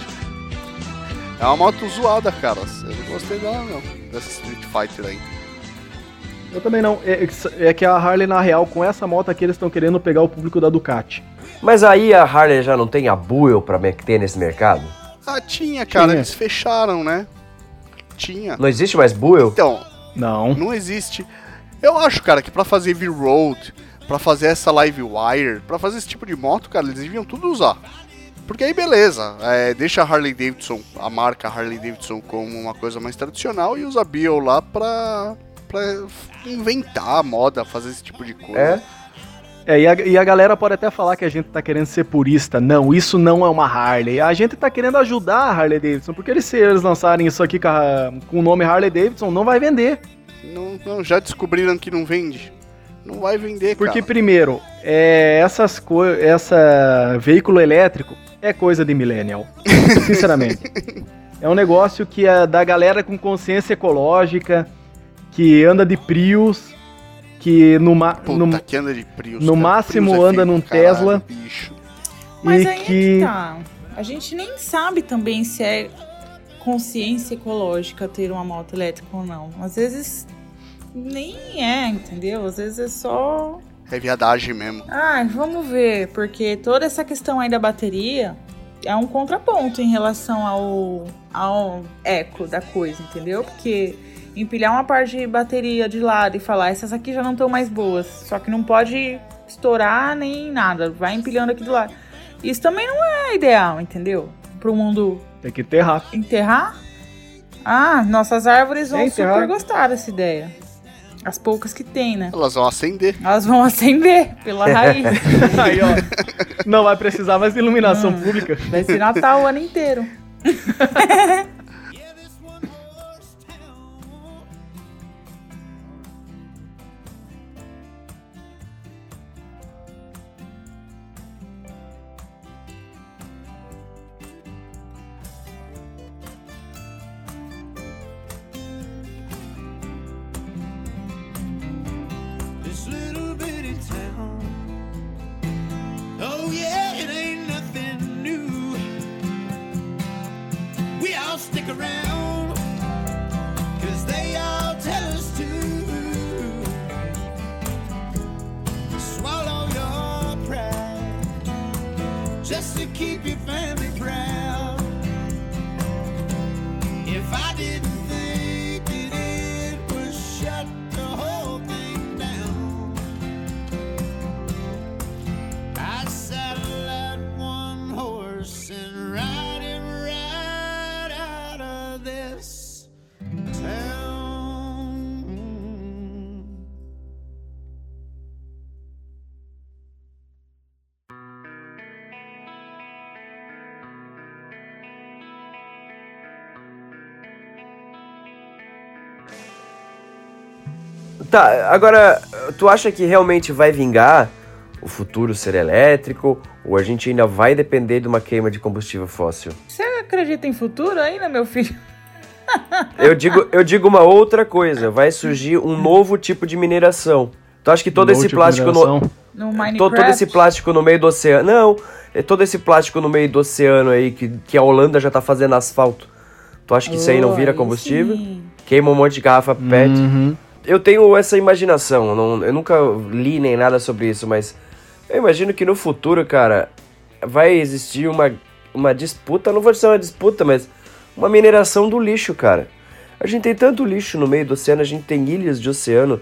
É uma moto zoada, cara. Eu não gostei dela, não. Dessa Street Fighter aí. Eu também não, é, é que a Harley, na real, com essa moto aqui, eles estão querendo pegar o público da Ducati. Mas aí a Harley já não tem a Buell pra ter nesse mercado? Ah, tinha, cara. Tinha. Eles fecharam, né? Tinha. Não existe mais Buell? Então, Não. não existe. Eu acho, cara, que pra fazer V-Road, pra fazer essa Live Wire, pra fazer esse tipo de moto, cara, eles deviam tudo usar. Porque aí beleza, é, deixa a Harley Davidson, a marca Harley Davidson como uma coisa mais tradicional e usa a Bio lá pra, pra inventar moda, fazer esse tipo de coisa. É? É, e a, e a galera pode até falar que a gente tá querendo ser purista. Não, isso não é uma Harley. A gente tá querendo ajudar a Harley Davidson, porque eles, se eles lançarem isso aqui com, a- com o nome Harley Davidson, não vai vender. Não, não, já descobriram que não vende? Não vai vender, Porque, cara. primeiro, é, essas co essa veículo elétrico é coisa de millennial. Sinceramente. É um negócio que é da galera com consciência ecológica, que anda de Prius, que no, ma Puta, no, que anda de Prius. no máximo Prius é anda num caralho, Tesla. bicho. Mas e aí é que que tá. A gente nem sabe também se é consciência ecológica ter uma moto elétrica ou não. Às vezes nem é, entendeu? Às vezes é só. É viadagem mesmo. Ah, vamos ver, porque toda essa questão aí da bateria é um contraponto em relação ao, ao eco da coisa, entendeu? Porque empilhar uma parte de bateria de lado e falar, essas aqui já não estão mais boas, só que não pode estourar nem nada, vai empilhando aqui do lado. Isso também não é ideal, entendeu? Para o mundo tem que enterrar. enterrar. Ah, nossas árvores vão É, super gostar dessa ideia. As poucas que tem, né? Elas vão acender. Elas vão acender pela raiz. Aí, ó. Não vai precisar mais de iluminação pública. Vai ser Natal o ano inteiro. Tá, agora, tu acha que realmente vai vingar o futuro ser elétrico? Ou a gente ainda vai depender de uma queima de combustível fóssil? Você acredita em futuro ainda, meu filho? Eu digo, eu digo uma outra coisa, vai surgir um novo tipo de mineração. Tu acha que todo Novo esse tipo plástico no. No to- Minecraft? todo esse plástico no meio do oceano. Não, é todo esse plástico no meio do oceano aí que, que a Holanda já tá fazendo asfalto. Tu acha que isso aí não Oh, vira aí combustível? sim. Queima um monte de garrafa PET. Uhum. Eu tenho essa imaginação, eu não- eu nunca li nem nada sobre isso, mas eu imagino que no futuro, cara, vai existir uma, uma disputa, não vou dizer uma disputa, mas uma mineração do lixo, cara. A gente tem tanto lixo no meio do oceano, a gente tem ilhas de oceano,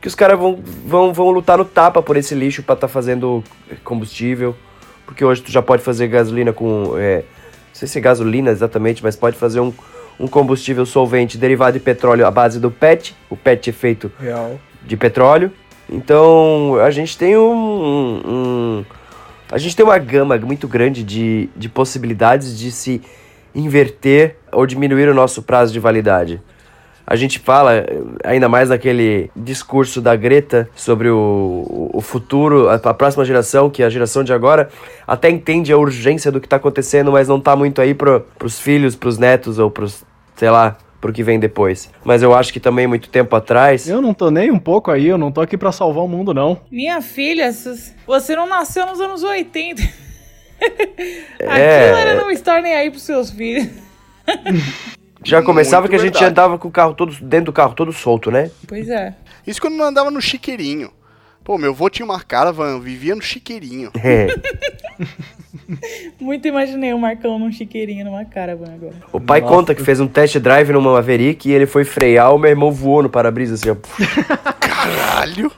que os caras vão, vão, vão lutar no tapa por esse lixo pra estar fazendo combustível. Porque hoje tu já pode fazer gasolina com. é, não sei se é gasolina exatamente, mas pode fazer um, um combustível solvente derivado de petróleo à base do PET. O PET é feito Real. de petróleo. Então a gente tem um, um- um- a gente tem uma gama muito grande de, de possibilidades de se inverter ou diminuir o nosso prazo de validade. A gente fala, eh, ainda mais naquele discurso da Greta sobre o, o- futuro, a, a próxima geração, que a geração de agora até entende a urgência do que está acontecendo, mas não está muito aí pro, pros filhos, pros netos ou pros, sei lá, pro que vem depois. Mas eu acho que também muito tempo atrás. Eu não tô nem um pouco aí, eu não tô aqui pra salvar o mundo, não. Minha filha, você não nasceu nos anos 80. Aquilo É. era não estar nem aí pros seus filhos. Já começava Muito que a gente verdade. andava com o carro todo dentro do carro todo solto, né? Pois é. Isso quando não andava no chiqueirinho. Pô, meu avô tinha uma caravan, vivia no chiqueirinho. É. Muito imaginei o Marcão num chiqueirinho numa caravana agora. O pai Nossa. conta que fez um test drive numa Maverick e ele foi frear, o meu irmão voou no para-brisa assim, ó. Caralho!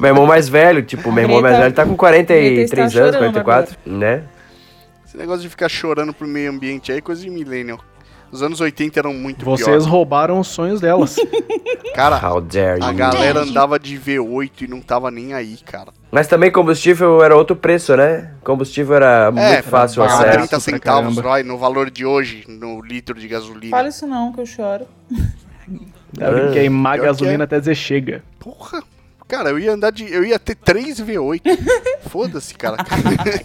meu irmão mais velho, tipo, meu irmão mais velho tá com Greta 43 está anos, chorando 44, né? Esse negócio de ficar chorando pro meio ambiente aí é coisa de millennial. Os anos 80 eram muito Vocês piores. roubaram os sonhos delas. Cara, How dare a galera andava de V8 e não tava nem aí, cara. Mas também combustível era outro preço, né? Combustível era É, muito fácil barato. acesso. 30 pra centavos, vai, no valor de hoje, no litro de gasolina. Fala isso não, que eu choro. Deve queimar Pior que gasolina é. até dizer chega. Porra! Cara, eu ia andar de. Eu ia ter 3 V8. Foda-se, cara.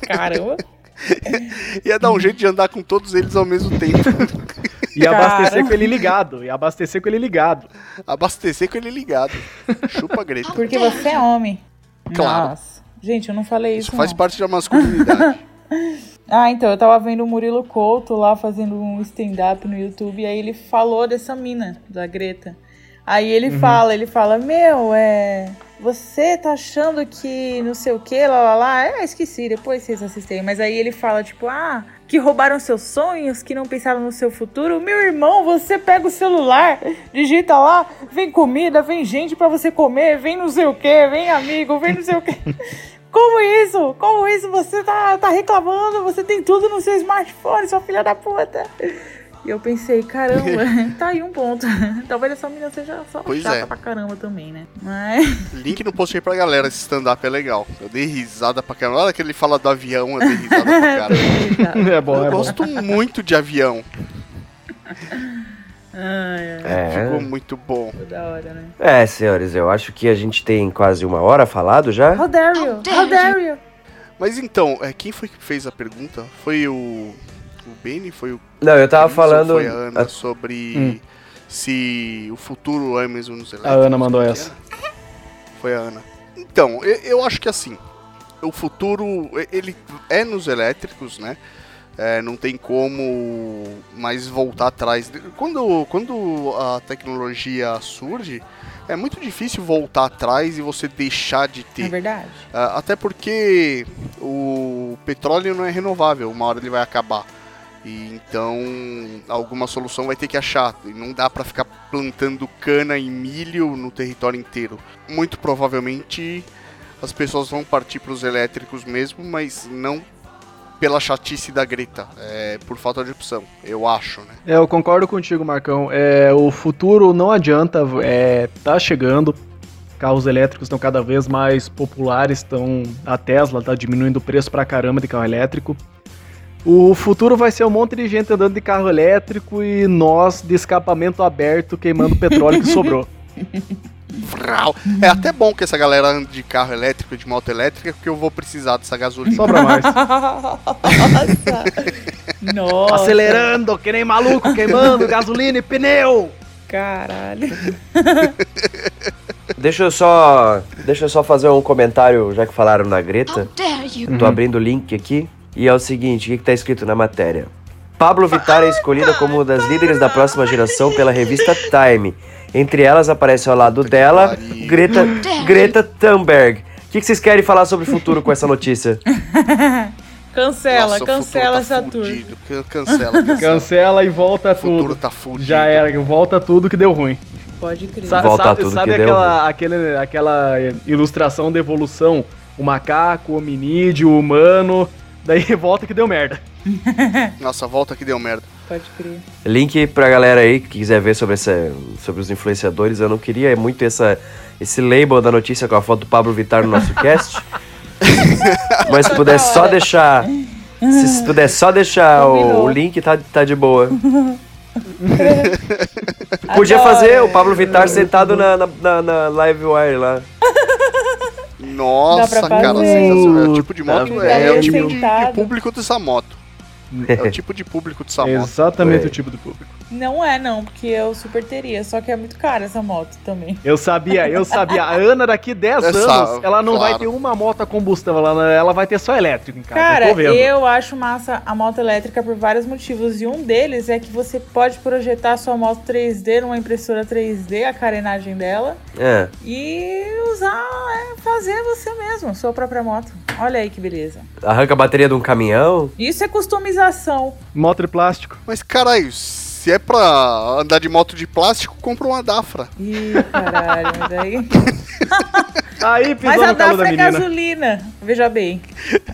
Caramba. ia dar um jeito de andar com todos eles ao mesmo tempo. E abastecer Cara. com ele ligado. E abastecer com ele ligado. Abastecer com ele ligado. Chupa Greta. Porque você é homem. Claro. Nossa. Gente, eu não falei isso. Isso faz não. parte da masculinidade. Ah, então, eu tava vendo o Murilo Couto lá fazendo um stand-up no YouTube e aí ele falou dessa mina, da Greta. Aí ele fala, ele fala, meu, é. Você tá achando que não sei o que, lá lá lá. É, esqueci, depois vocês assistem. Mas aí ele fala, tipo, ah, que roubaram seus sonhos, que não pensaram no seu futuro. Meu irmão, você pega o celular, digita lá, vem comida, vem gente pra você comer, vem não sei o que, vem amigo, vem não sei o que. Como isso? Como isso? Você tá, tá reclamando? Você tem tudo no seu smartphone, sua filha da puta. E eu pensei, caramba, tá aí um ponto. Talvez essa menina seja só Pois chata é. pra caramba também, né? Mas. Link no post aí pra galera, esse stand-up é legal. Eu dei risada pra caramba. Olha que ele fala do avião, eu dei risada pra caramba. É bom, Eu é bom. gosto muito de avião. Ai, ai, Ficou É. muito bom. ficou da hora, né? É, senhores, eu acho que a gente tem quase uma hora falado já. How dare you? How dare you? Mas então, é, quem foi que fez a pergunta? Foi o. O Benny? Foi o. Não, eu tava falando. Foi a Ana a- sobre Hum. se o futuro é mesmo nos A elétricos. Ana mandou essa. Foi a Ana. Então, eu, eu acho que assim, o futuro, ele é nos elétricos, né? É, não tem como mais voltar atrás. Quando, quando a tecnologia surge, é muito difícil voltar atrás e você deixar de É ter. verdade. Ah, Até porque o petróleo não é renovável, uma hora ele vai acabar. E então alguma solução vai ter que achar. E não dá pra ficar plantando cana e milho no território inteiro. Muito provavelmente as pessoas vão partir para os elétricos mesmo, mas não pela chatice da Greta, é por falta de opção, eu acho, né? É, eu concordo contigo, Marcão. É, o futuro não adianta, é, tá chegando. Carros elétricos estão cada vez mais populares, estão a Tesla tá diminuindo o preço pra caramba de carro elétrico. O futuro vai ser um monte de gente andando de carro elétrico e nós de escapamento aberto queimando petróleo que sobrou. É até bom que essa galera ande de carro elétrico, de moto elétrica, porque eu vou precisar dessa gasolina. Sobra mais. Nossa! Nossa! Acelerando, que nem maluco, queimando gasolina e pneu. Caralho. Deixa eu só. Deixa eu só fazer um comentário, já que falaram na Greta. Tô abrindo o link aqui. E é o seguinte, o que, que tá escrito na matéria? Pablo Vittar é escolhida como uma das líderes da próxima geração pela revista Time. Entre elas aparece ao lado dela. Greta, Greta Thunberg. O que, que vocês querem falar sobre o futuro com essa notícia? Cancela, Nossa, cancela tá essa tour. Cancela, cancela. Cancela e volta O futuro tudo. tá fudido. Já era, volta tudo que deu ruim. Pode crer. Sa- Volta sabe tudo sabe que deu aquela, aquele, aquela ilustração da evolução? O macaco, o hominídeo, o humano. Daí volta que deu merda. Nossa, volta que deu merda. Pode crer. Link pra galera aí que quiser ver sobre, essa, sobre os influenciadores. Eu não queria muito essa, esse label da notícia com a foto do Pablo Vittar no nosso cast. Mas se puder só deixar. Se, se puder só deixar o, o link, tá, tá de boa. Podia fazer o Pablo Vittar sentado na, na, na, na live wire lá. Nossa, cara, sensacional. É o tipo de moto, Puta é, o tipo de, de público dessa moto. É o tipo de público dessa moto. Exatamente É. o tipo de público. Não é, não, porque eu super teria. Só que é muito cara essa moto também. Eu sabia, eu sabia. A Ana daqui 10 Essa- anos, ela não vai claro. ter uma moto a combustão, ela, ela vai ter só elétrico em casa. eu Cara, tô vendo. eu acho massa a moto elétrica por vários motivos. E um deles é que você pode projetar sua moto 3D numa impressora 3D, a carenagem dela, É. e usar, é, fazer você mesmo, sua própria moto. Olha aí que beleza. Arranca a bateria de um caminhão. Isso é customização. Moto de plástico. Mas caralho, se é pra andar de moto de plástico, compra uma Dafra. Ih, caralho, mas daí. Aí pisou Mas a Dafra é gasolina. Veja bem.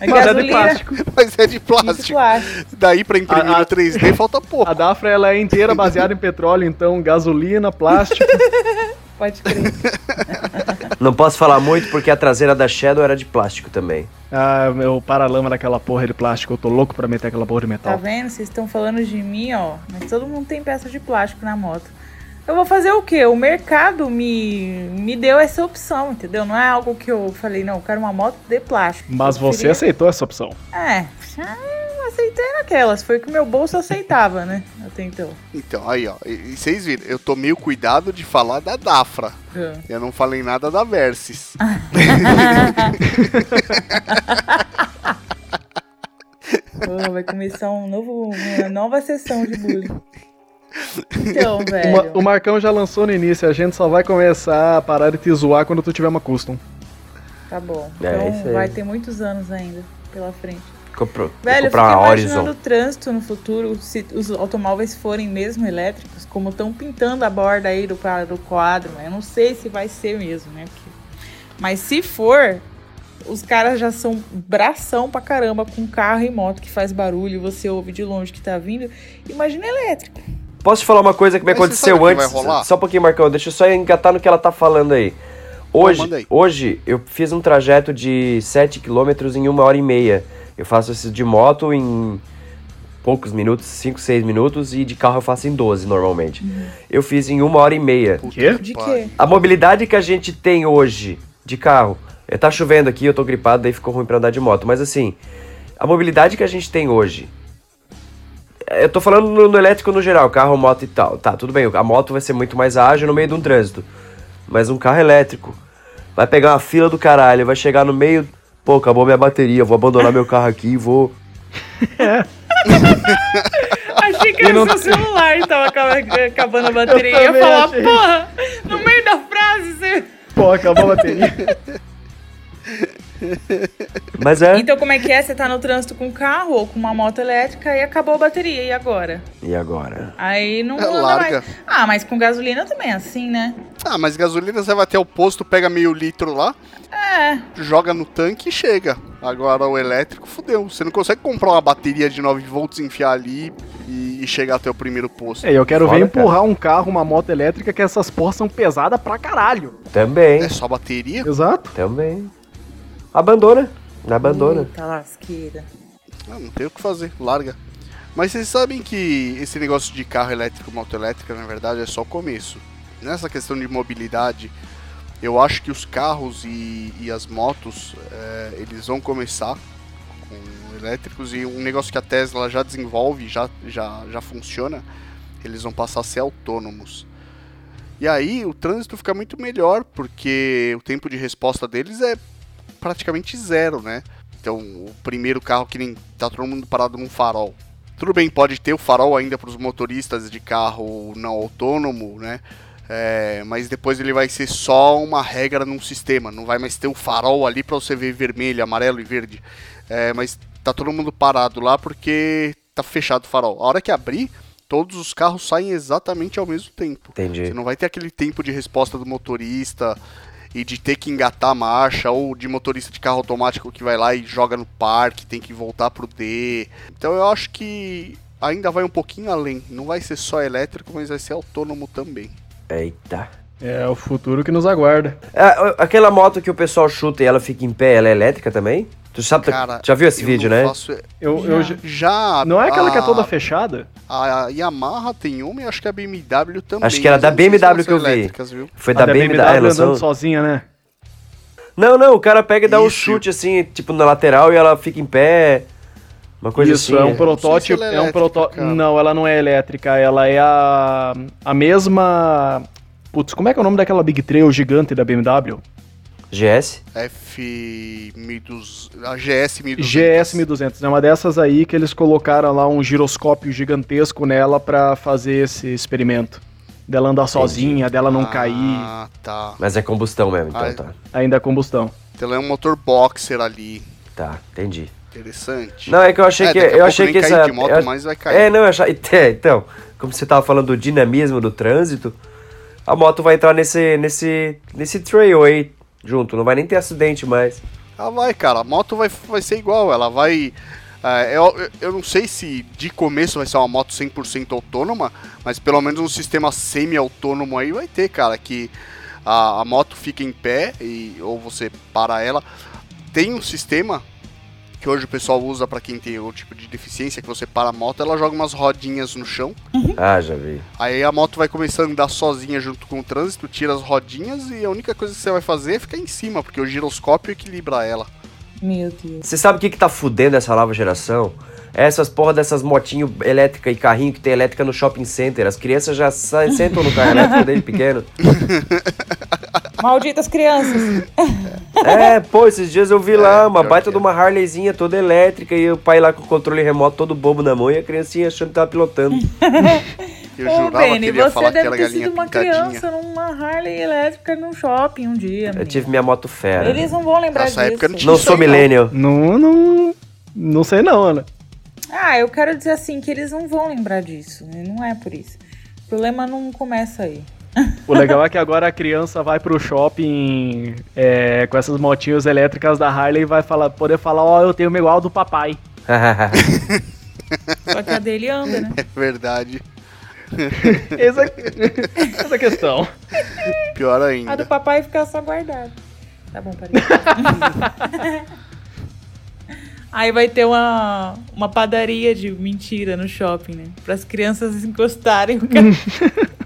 A Mas é de gasolina. plástico. Mas é de Isso, plástico. plástico. Daí pra imprimir A- a- no 3D falta pouco. A Dafra ela é inteira baseada em petróleo, então gasolina, plástico. Pode crer. Não posso falar muito porque a traseira da Shadow era de plástico também. ah, meu paralama daquela porra de plástico, eu tô louco pra meter aquela porra de Tá metal. vendo? Vocês estão falando de mim, ó. Mas todo mundo tem peça de plástico na moto. Eu vou fazer o quê? O mercado me, me deu essa opção, entendeu? Não é algo que eu falei, não, eu quero uma moto de plástico. Mas você preferia- aceitou essa opção. É, ah, aceitei naquelas. Foi o que o meu bolso aceitava, né? Até então. Então, aí ó, e, e vocês viram, eu tomei o cuidado de falar da Dafra. Ah. Eu não falei nada da Versys. Pô, vai começar um novo, uma nova sessão de bullying. Então, O, velho. O Marcão já lançou no início, a gente só vai começar a parar de te zoar quando tu tiver uma custom. Tá bom. É, Então isso aí. vai ter muitos anos ainda pela frente. Compro, Velho, eu fico uma imaginando o Horizon. trânsito no futuro, se os automóveis forem mesmo elétricos, como estão pintando a borda aí do, do quadro, mas eu não sei se vai ser mesmo, né? Porque- Mas se for, os caras já são bração pra caramba com carro e moto que faz barulho, você ouve de longe que tá vindo. Imagina elétrico. Posso te falar uma coisa que me Mas você aconteceu sabe o que antes? vai rolar? Só um pouquinho, Marcão. Deixa eu só engatar no que ela tá falando aí. Hoje, manda aí. hoje eu fiz um trajeto de 7 km em uma hora e meia. Eu faço isso de moto em poucos minutos, 5, 6 minutos, e de carro eu faço em 12 normalmente. Eu fiz em uma hora e meia. Puta Quê? que De quê? A mobilidade que a gente tem hoje de carro, é, tá chovendo aqui, eu tô gripado, daí ficou ruim pra andar de moto, mas assim, a mobilidade que a gente tem hoje, eu tô falando no, no elétrico no geral, carro, moto e tal, tá, tudo bem, a moto vai ser muito mais ágil no meio de um trânsito, mas um carro elétrico vai pegar uma fila do caralho, vai chegar no meio, pô, acabou minha bateria, vou abandonar meu carro aqui e vou... Achei que era não- seu celular e tava acaba- acabando a bateria. Eu ia falar, achei. porra, no meio da frase você. Pô, acabou a bateria. Mas é... Então, como é que é? Você tá no trânsito com um carro ou com uma moto elétrica e acabou a bateria, e agora? E agora? Aí não É, anda larga. mais. Ah, mas com gasolina também é assim, né? Ah, mas gasolina você vai até o posto, pega meio litro lá, É. joga no tanque e chega. Agora o elétrico fudeu. Você não consegue comprar uma bateria de 9 volts, enfiar ali e, e chegar até o primeiro posto. É, eu quero Foda, ver empurrar um carro, uma moto elétrica, que essas porras são pesadas pra caralho. Também, É só bateria? Exato. também. Abandona, abandona. Eita lasqueira. Ah, não tem o que fazer, larga. Mas vocês sabem que esse negócio de carro elétrico, moto elétrica, na verdade, é só o começo. Nessa questão de mobilidade, Eu acho que os carros e, e as motos, é, eles vão começar com elétricos e um negócio que a Tesla já desenvolve, já, já, já funciona, eles vão passar a ser autônomos. E aí o trânsito fica muito melhor, porque o tempo de resposta deles é praticamente zero, né? Então, o primeiro carro que nem tá todo mundo parado num farol. Tudo bem, pode ter o farol ainda para os motoristas de carro não autônomo, né? É, mas depois ele vai ser só uma regra num sistema, não vai mais ter o farol ali para você ver vermelho, amarelo e verde. É, mas tá todo mundo parado lá porque tá fechado o farol. A hora que abrir, todos os carros saem exatamente ao mesmo tempo. Entendi. Você não vai ter aquele tempo de resposta do motorista e de ter que engatar a marcha, ou de motorista de carro automático que vai lá e joga no parque, tem que voltar pro D. Então eu acho que ainda vai um pouquinho além. Não vai ser só elétrico, mas vai ser autônomo também. Eita. É o futuro que nos aguarda. Ah, aquela moto que o pessoal chuta e ela fica em pé, ela é elétrica também? Tu sabe, Cara, já viu esse eu vídeo, não né? faço- Eu, eu já- Já. não é aquela que é a- toda fechada? A Yamaha tem uma e acho que a BMW também. Acho que era da BMW elas que eu são vi. elétricas, viu? Foi A da BMW, é, lançou- andando sozinha, né? Não, não, o cara pega e dá um Isso. chute assim, tipo na lateral e ela fica em pé. Uma coisa Isso, assim. é um protótipo. ela é É um protótipo. Não, ela não é elétrica, ela é a, a mesma. Putz, como é que é o nome daquela Big Trail gigante da BMW? GS? F1200. A GS 1200. GS 1200. É uma dessas aí que eles colocaram lá um giroscópio gigantesco nela pra fazer esse experimento. Dela andar sozinha, dela não cair, Ah, tá. Mas é combustão mesmo, então Ah, é. tá. ainda a combustão. Então é um motor boxer ali. Tá, entendi. Interessante. Não, é que eu achei É, que. daqui a Eu pouco achei nem que cair essa. de moto, eu- mas vai cair. É, não, eu achei. É, então, como você tava falando do dinamismo do trânsito, a moto vai entrar nesse, nesse, nesse trail aí junto, não vai nem ter acidente mais. Ah, vai, cara. A moto vai, vai ser igual. Ela vai. é, eu, eu- eu não sei se de começo vai ser uma moto 100% autônoma, mas pelo menos um sistema semi-autônomo aí vai ter, cara. Que a, a moto fica em pé e, ou você para ela. Tem um sistema que hoje o pessoal usa para quem tem o tipo de deficiência, que você para a moto, ela joga umas rodinhas no chão. Ah, já vi. Aí a moto vai começar a andar sozinha junto com o trânsito, tira as rodinhas e a única coisa que você vai fazer é ficar em cima, porque o giroscópio equilibra ela. Meu Deus. Você sabe o que, que tá fudendo essa nova geração? Essas porra dessas motinhos elétricas e carrinho que tem elétrica no shopping center. As crianças já sentam no carro elétrico desde pequeno. Malditas crianças. É, pô, esses dias eu vi lá uma baita que de uma Harleyzinha toda elétrica e o pai lá com o controle remoto todo bobo na mão e a criancinha achando que tava pilotando. Eu Ô, jurava que Benny, ele ia você falar que deve ter galinha sido uma pintadinha. criança numa Harley elétrica num shopping um dia. Eu tive minha moto fera. Eles não vão lembrar Nessa disso. época não tinha Não sou millennial. Não, não. Não sei não, Ana. Ah, eu quero dizer assim, que eles não vão lembrar disso. né? Não é por isso. O problema não começa aí. O legal é que agora a criança vai pro shopping é, com essas motinhas elétricas da Harley e vai falar, poder falar, ó, eu tenho igual do papai. Só que a dele anda, né? É verdade. Essa, essa é a questão. Pior A ainda. do papai fica só guardada. Tá bom, parei. Aí vai ter uma, uma padaria de mentira no shopping, né? Para as crianças encostarem o ca-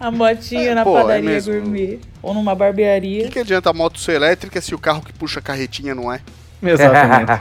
a motinha É, na pô, é padaria mesmo. gourmet. Ou numa O barbearia. que, que adianta a moto ser elétrica se o carro que puxa a carretinha não é? Exatamente.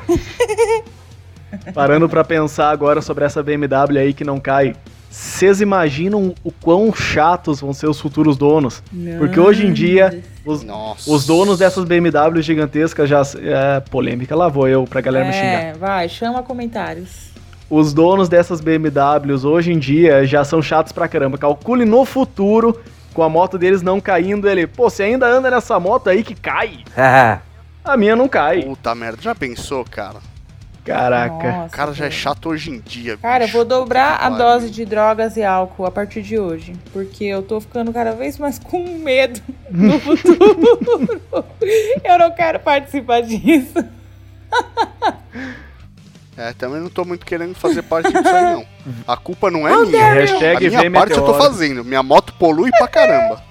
Parando pra pensar agora sobre essa BMW aí que não cai. Vocês imaginam o quão chatos vão ser os futuros donos? Porque hoje em dia, os, os donos dessas BMW gigantescas já. É polêmica, lá vou eu pra galera me xingar. É, vai, chama comentários. Os donos dessas BMWs hoje em dia já são chatos pra caramba. Calcule no futuro, com a moto deles não caindo, ele, pô, você ainda anda nessa moto aí que cai? A minha não cai. Puta merda, já pensou, cara? Caraca. Nossa, O cara já é chato hoje em dia. Cara, eu bicho. vou dobrar Puta a dose de drogas e álcool a partir de hoje. Porque eu tô ficando cada vez mais com medo no futuro. eu não quero participar disso. É, também não tô muito querendo fazer parte disso aí, não. A culpa não é Oh, minha. Hashtag a minha vem parte eu tô fazendo. Minha moto polui pra caramba.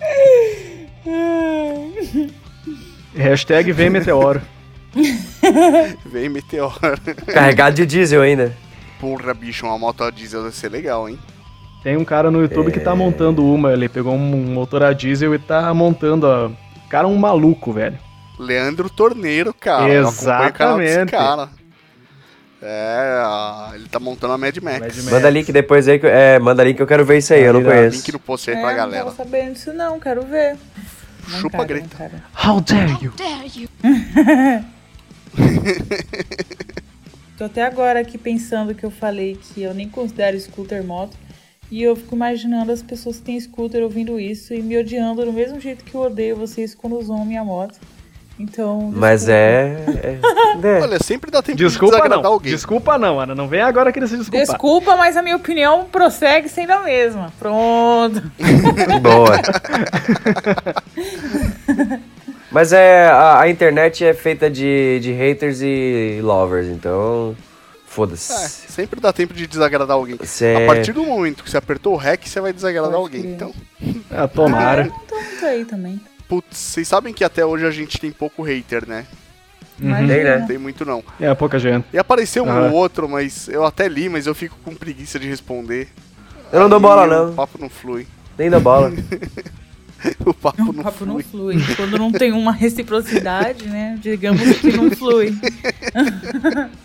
Hashtag vem meteoro. Vem meteoro. Carregado de diesel ainda. Porra, bicho, uma moto a diesel deve ser legal, hein? Tem um cara no YouTube que tá montando uma, ele pegou um motor a diesel e tá montando a. Cara, um maluco, velho. Leandro Torneiro, cara. Eu acompanho o canal desse Exatamente. cara. É, ele tá montando a Mad Max. Mad Max. Manda link depois aí, que, é, manda link que eu quero ver isso aí, eu não conheço. Link no post aí É, pra não galera. tava sabendo disso não, quero ver. Não Chupa quero, Greta. não quero. How dare you? Dare you? Tô até agora aqui pensando que eu falei que eu nem considero scooter moto. E eu fico imaginando as pessoas que têm scooter ouvindo isso e me odiando do mesmo jeito que eu odeio vocês quando usam minha moto. Então. Mas desculpa. é. é, é. Olha, sempre dá tempo Desculpa de desagradar não. alguém. Desculpa não, Ana. Não vem agora querer se desculpar. Desculpa, mas a minha opinião prossegue sendo a mesma. Pronto. Boa. Mas é. A, a internet é feita de, de haters e lovers, então. É, Foda-se. sempre dá tempo de desagradar alguém. Cê- A partir do momento que você apertou o REC, você vai desagradar Pode alguém. crer. Então, Ah, tomara. Então, isso aí também. Putz, vocês sabem que até hoje a gente tem pouco hater, né? Imagina. Tem, né? Não tem muito não. É, pouca gente. E apareceu um Ah. ou outro, mas eu até li, mas eu fico com preguiça de responder. Eu não dou bola, não. O papo não flui. Nem dou bola. O papo O não papo flui. não flui. Quando não tem uma reciprocidade, né? Digamos que não flui.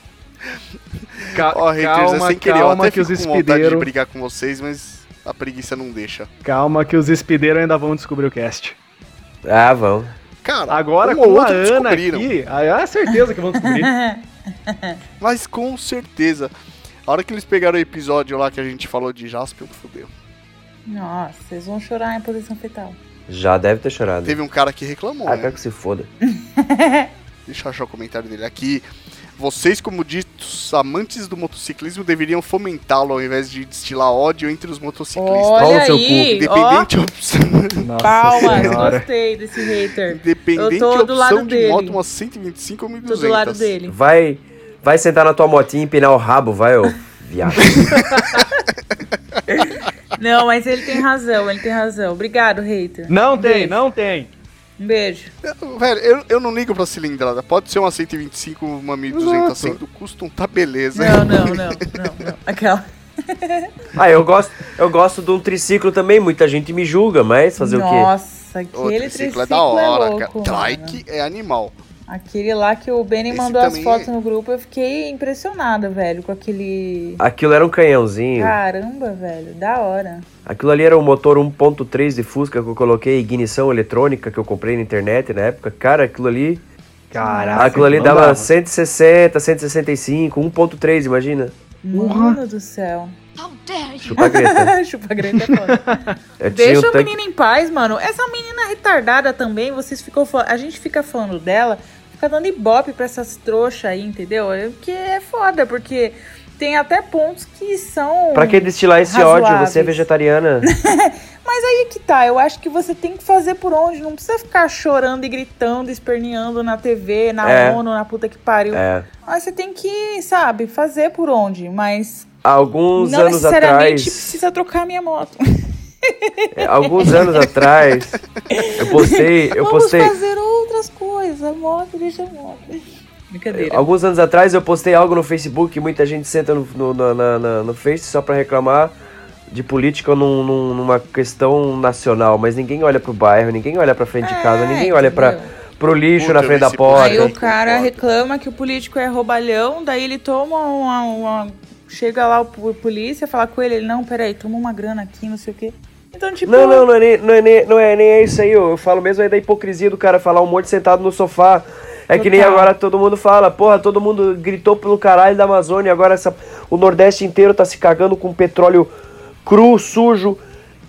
Ca- Ó, haters, é calma, sem querer. Eu calma até que os vontade de espideiros. brigar com vocês, mas a preguiça não deixa. Calma que os espideiros ainda vão descobrir o cast. Ah, vão. Cara, Agora com a Ana descobriram. aqui, aí é certeza que vão descobrir. Mas com certeza. A hora que eles pegaram o episódio lá que a gente falou de Jaspion, fodeu. Nossa, vocês vão chorar em posição fetal. Já deve ter chorado. Teve um cara que reclamou, Ah, né? quero que se foda. Deixa eu achar o comentário dele aqui. Vocês, como ditos amantes do motociclismo, deveriam fomentá-lo ao invés de destilar ódio entre os motociclistas. Olha seu aí, ó. Independente opção, Nossa Palmas, senhora. gostei desse hater. independente Eu tô do lado opção de dele. moto, uma 125 ou 1200. Tô do lado dele. Vai, vai sentar na tua motinha e empinar o rabo, vai, ô viado. Não, mas ele tem razão, ele tem razão. Obrigado, hater. Não tem, beijo. não tem. Um beijo. Velho, eu, eu não ligo pra cilindrada. Pode ser uma 125, uma 1200, sendo custom, tá beleza. Não, não, não, não, não. Aquela. Ah, eu gosto, eu gosto de um triciclo também, muita gente me julga, mas fazer o quê? Nossa, O aquele triciclo triciclo é da hora, louco, cara. Trike é animal. Aquele lá que o Benny Esse mandou as fotos é- no grupo, eu fiquei impressionada, velho, com aquele. Aquilo era um canhãozinho. Caramba, velho, da hora. Aquilo ali era um motor 1.3 de Fusca que eu coloquei, ignição eletrônica que eu comprei na internet na época. Cara, aquilo ali. Caraca. aquilo ali dava dava. 160, 165, 1.3, imagina. Mano do céu. How dare you? Chupa a greta. Chupa grande é foda. Deixa o tanque- menino em paz, mano. Essa menina retardada também, vocês ficam fal- A gente fica falando dela, fica dando ibope pra essas trouxas aí, entendeu? É Porque é foda, porque tem até pontos que são. Pra que destilar esse ódio? Você é razoáveis. vegetariana. Mas aí que tá, eu acho que você tem que fazer por onde. Não precisa ficar chorando e gritando, esperneando na TV, na É. ONU, na puta que pariu. É. Mas você tem que, sabe, fazer por onde. Mas Alguns não anos necessariamente atrás. precisa trocar minha moto. é, Alguns anos atrás. Eu postei. Eu Vamos postei. fazer outras coisas. A moto, deixa moto. Brincadeira. Alguns anos atrás eu postei algo no Facebook, muita gente senta no, no, na- na- na- no Face só pra reclamar de política num- num- numa questão nacional, mas ninguém olha pro bairro, ninguém olha pra frente de casa, É, ninguém olha pra, pro lixo Puta, na frente da porta. Aí o cara reclama que o político é roubalhão, daí ele toma uma. uma- chega lá o po- polícia, fala com ele, ele, não, peraí, toma uma grana aqui, não sei o quê. Então, tipo. Não, não, não é, nem, não, é nem, não é nem isso aí, eu, eu falo mesmo aí da hipocrisia do cara falar um monte sentado no sofá. É que nem agora todo mundo fala, porra, todo mundo gritou pelo caralho da Amazônia, agora essa, o Nordeste inteiro tá se cagando com petróleo cru, sujo,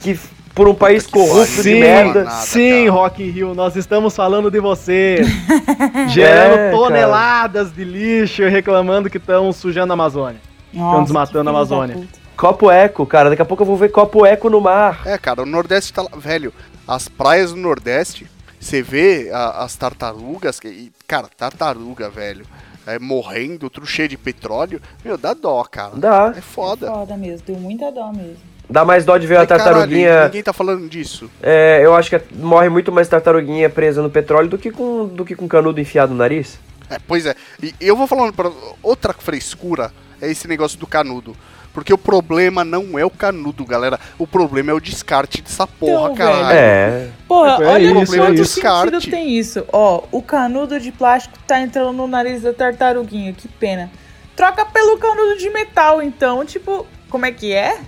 que por um país corrupto de Sim, merda. Nada, sim, cara. Rock in Rio, nós estamos falando de você. Gerando É, toneladas de lixo e reclamando que estão sujando a Amazônia. Nossa, desmatando a Amazônia. Copo eco, cara, daqui a pouco eu vou ver copo eco no mar. É, cara, o Nordeste tá lá. Velho, as praias do Nordeste, você vê a- as tartarugas. que- E, cara, tartaruga, velho. É, morrendo, tudo cheio de petróleo. Meu, dá dó, cara. Dá. É foda. Foda mesmo, deu muita dó mesmo. Dá mais dó de ver a Ai, caralho, tartaruguinha. ninguém tá falando disso. É, eu acho que é- morre muito mais tartaruguinha presa no petróleo do que com, do que com canudo enfiado no nariz. É, pois é. E eu vou falando pra outra frescura é esse negócio do canudo. Porque o problema não é o canudo, galera. O problema é o descarte dessa porra, Então, caralho. velho. É. Porra, É olha isso, quanto é sentido isso. Descarte. tem isso. Ó, o canudo de plástico tá entrando no nariz da tartaruguinha, que pena. Troca pelo canudo de metal, então, tipo, como é que é?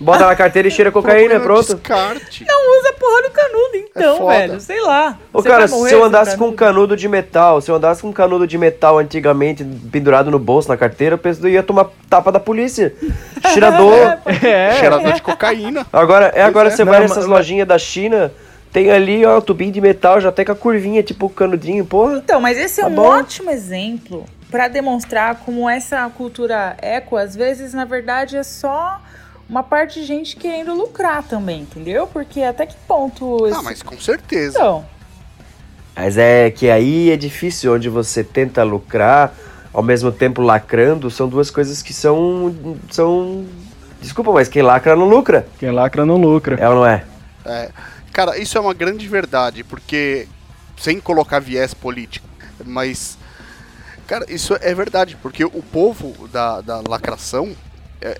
Bota na carteira e cheira cocaína, é pronto. descarte. Usa a porra do canudo, então, foda. velho. Sei lá. Ô, Você cara, se eu sem andasse com um canudo? de metal, se eu andasse com um canudo de metal antigamente pendurado no bolso, na carteira, eu penso eu ia tomar tapa da polícia. Cheirador. É, Cheirador de cocaína. Agora, é agora é. você Não, vai mas- nessas lojinhas da China, tem ali, ó, o tubinho de metal, já tem com a curvinha, tipo canudinho, porra. Então, mas esse é Tá um bom. ótimo exemplo pra demonstrar como essa cultura eco, às vezes, na verdade, é só uma parte de gente querendo lucrar também, entendeu? Porque até que ponto. Ah, esse- mas com certeza. Então, Mas é que aí é difícil, onde você tenta lucrar, ao mesmo tempo lacrando, são duas coisas que são. são. Desculpa, mas quem lacra não lucra. quem lacra não lucra. É ou não é? É, cara, isso é uma grande verdade, porque sem colocar viés político, mas cara, isso é verdade, porque o povo da, da lacração é,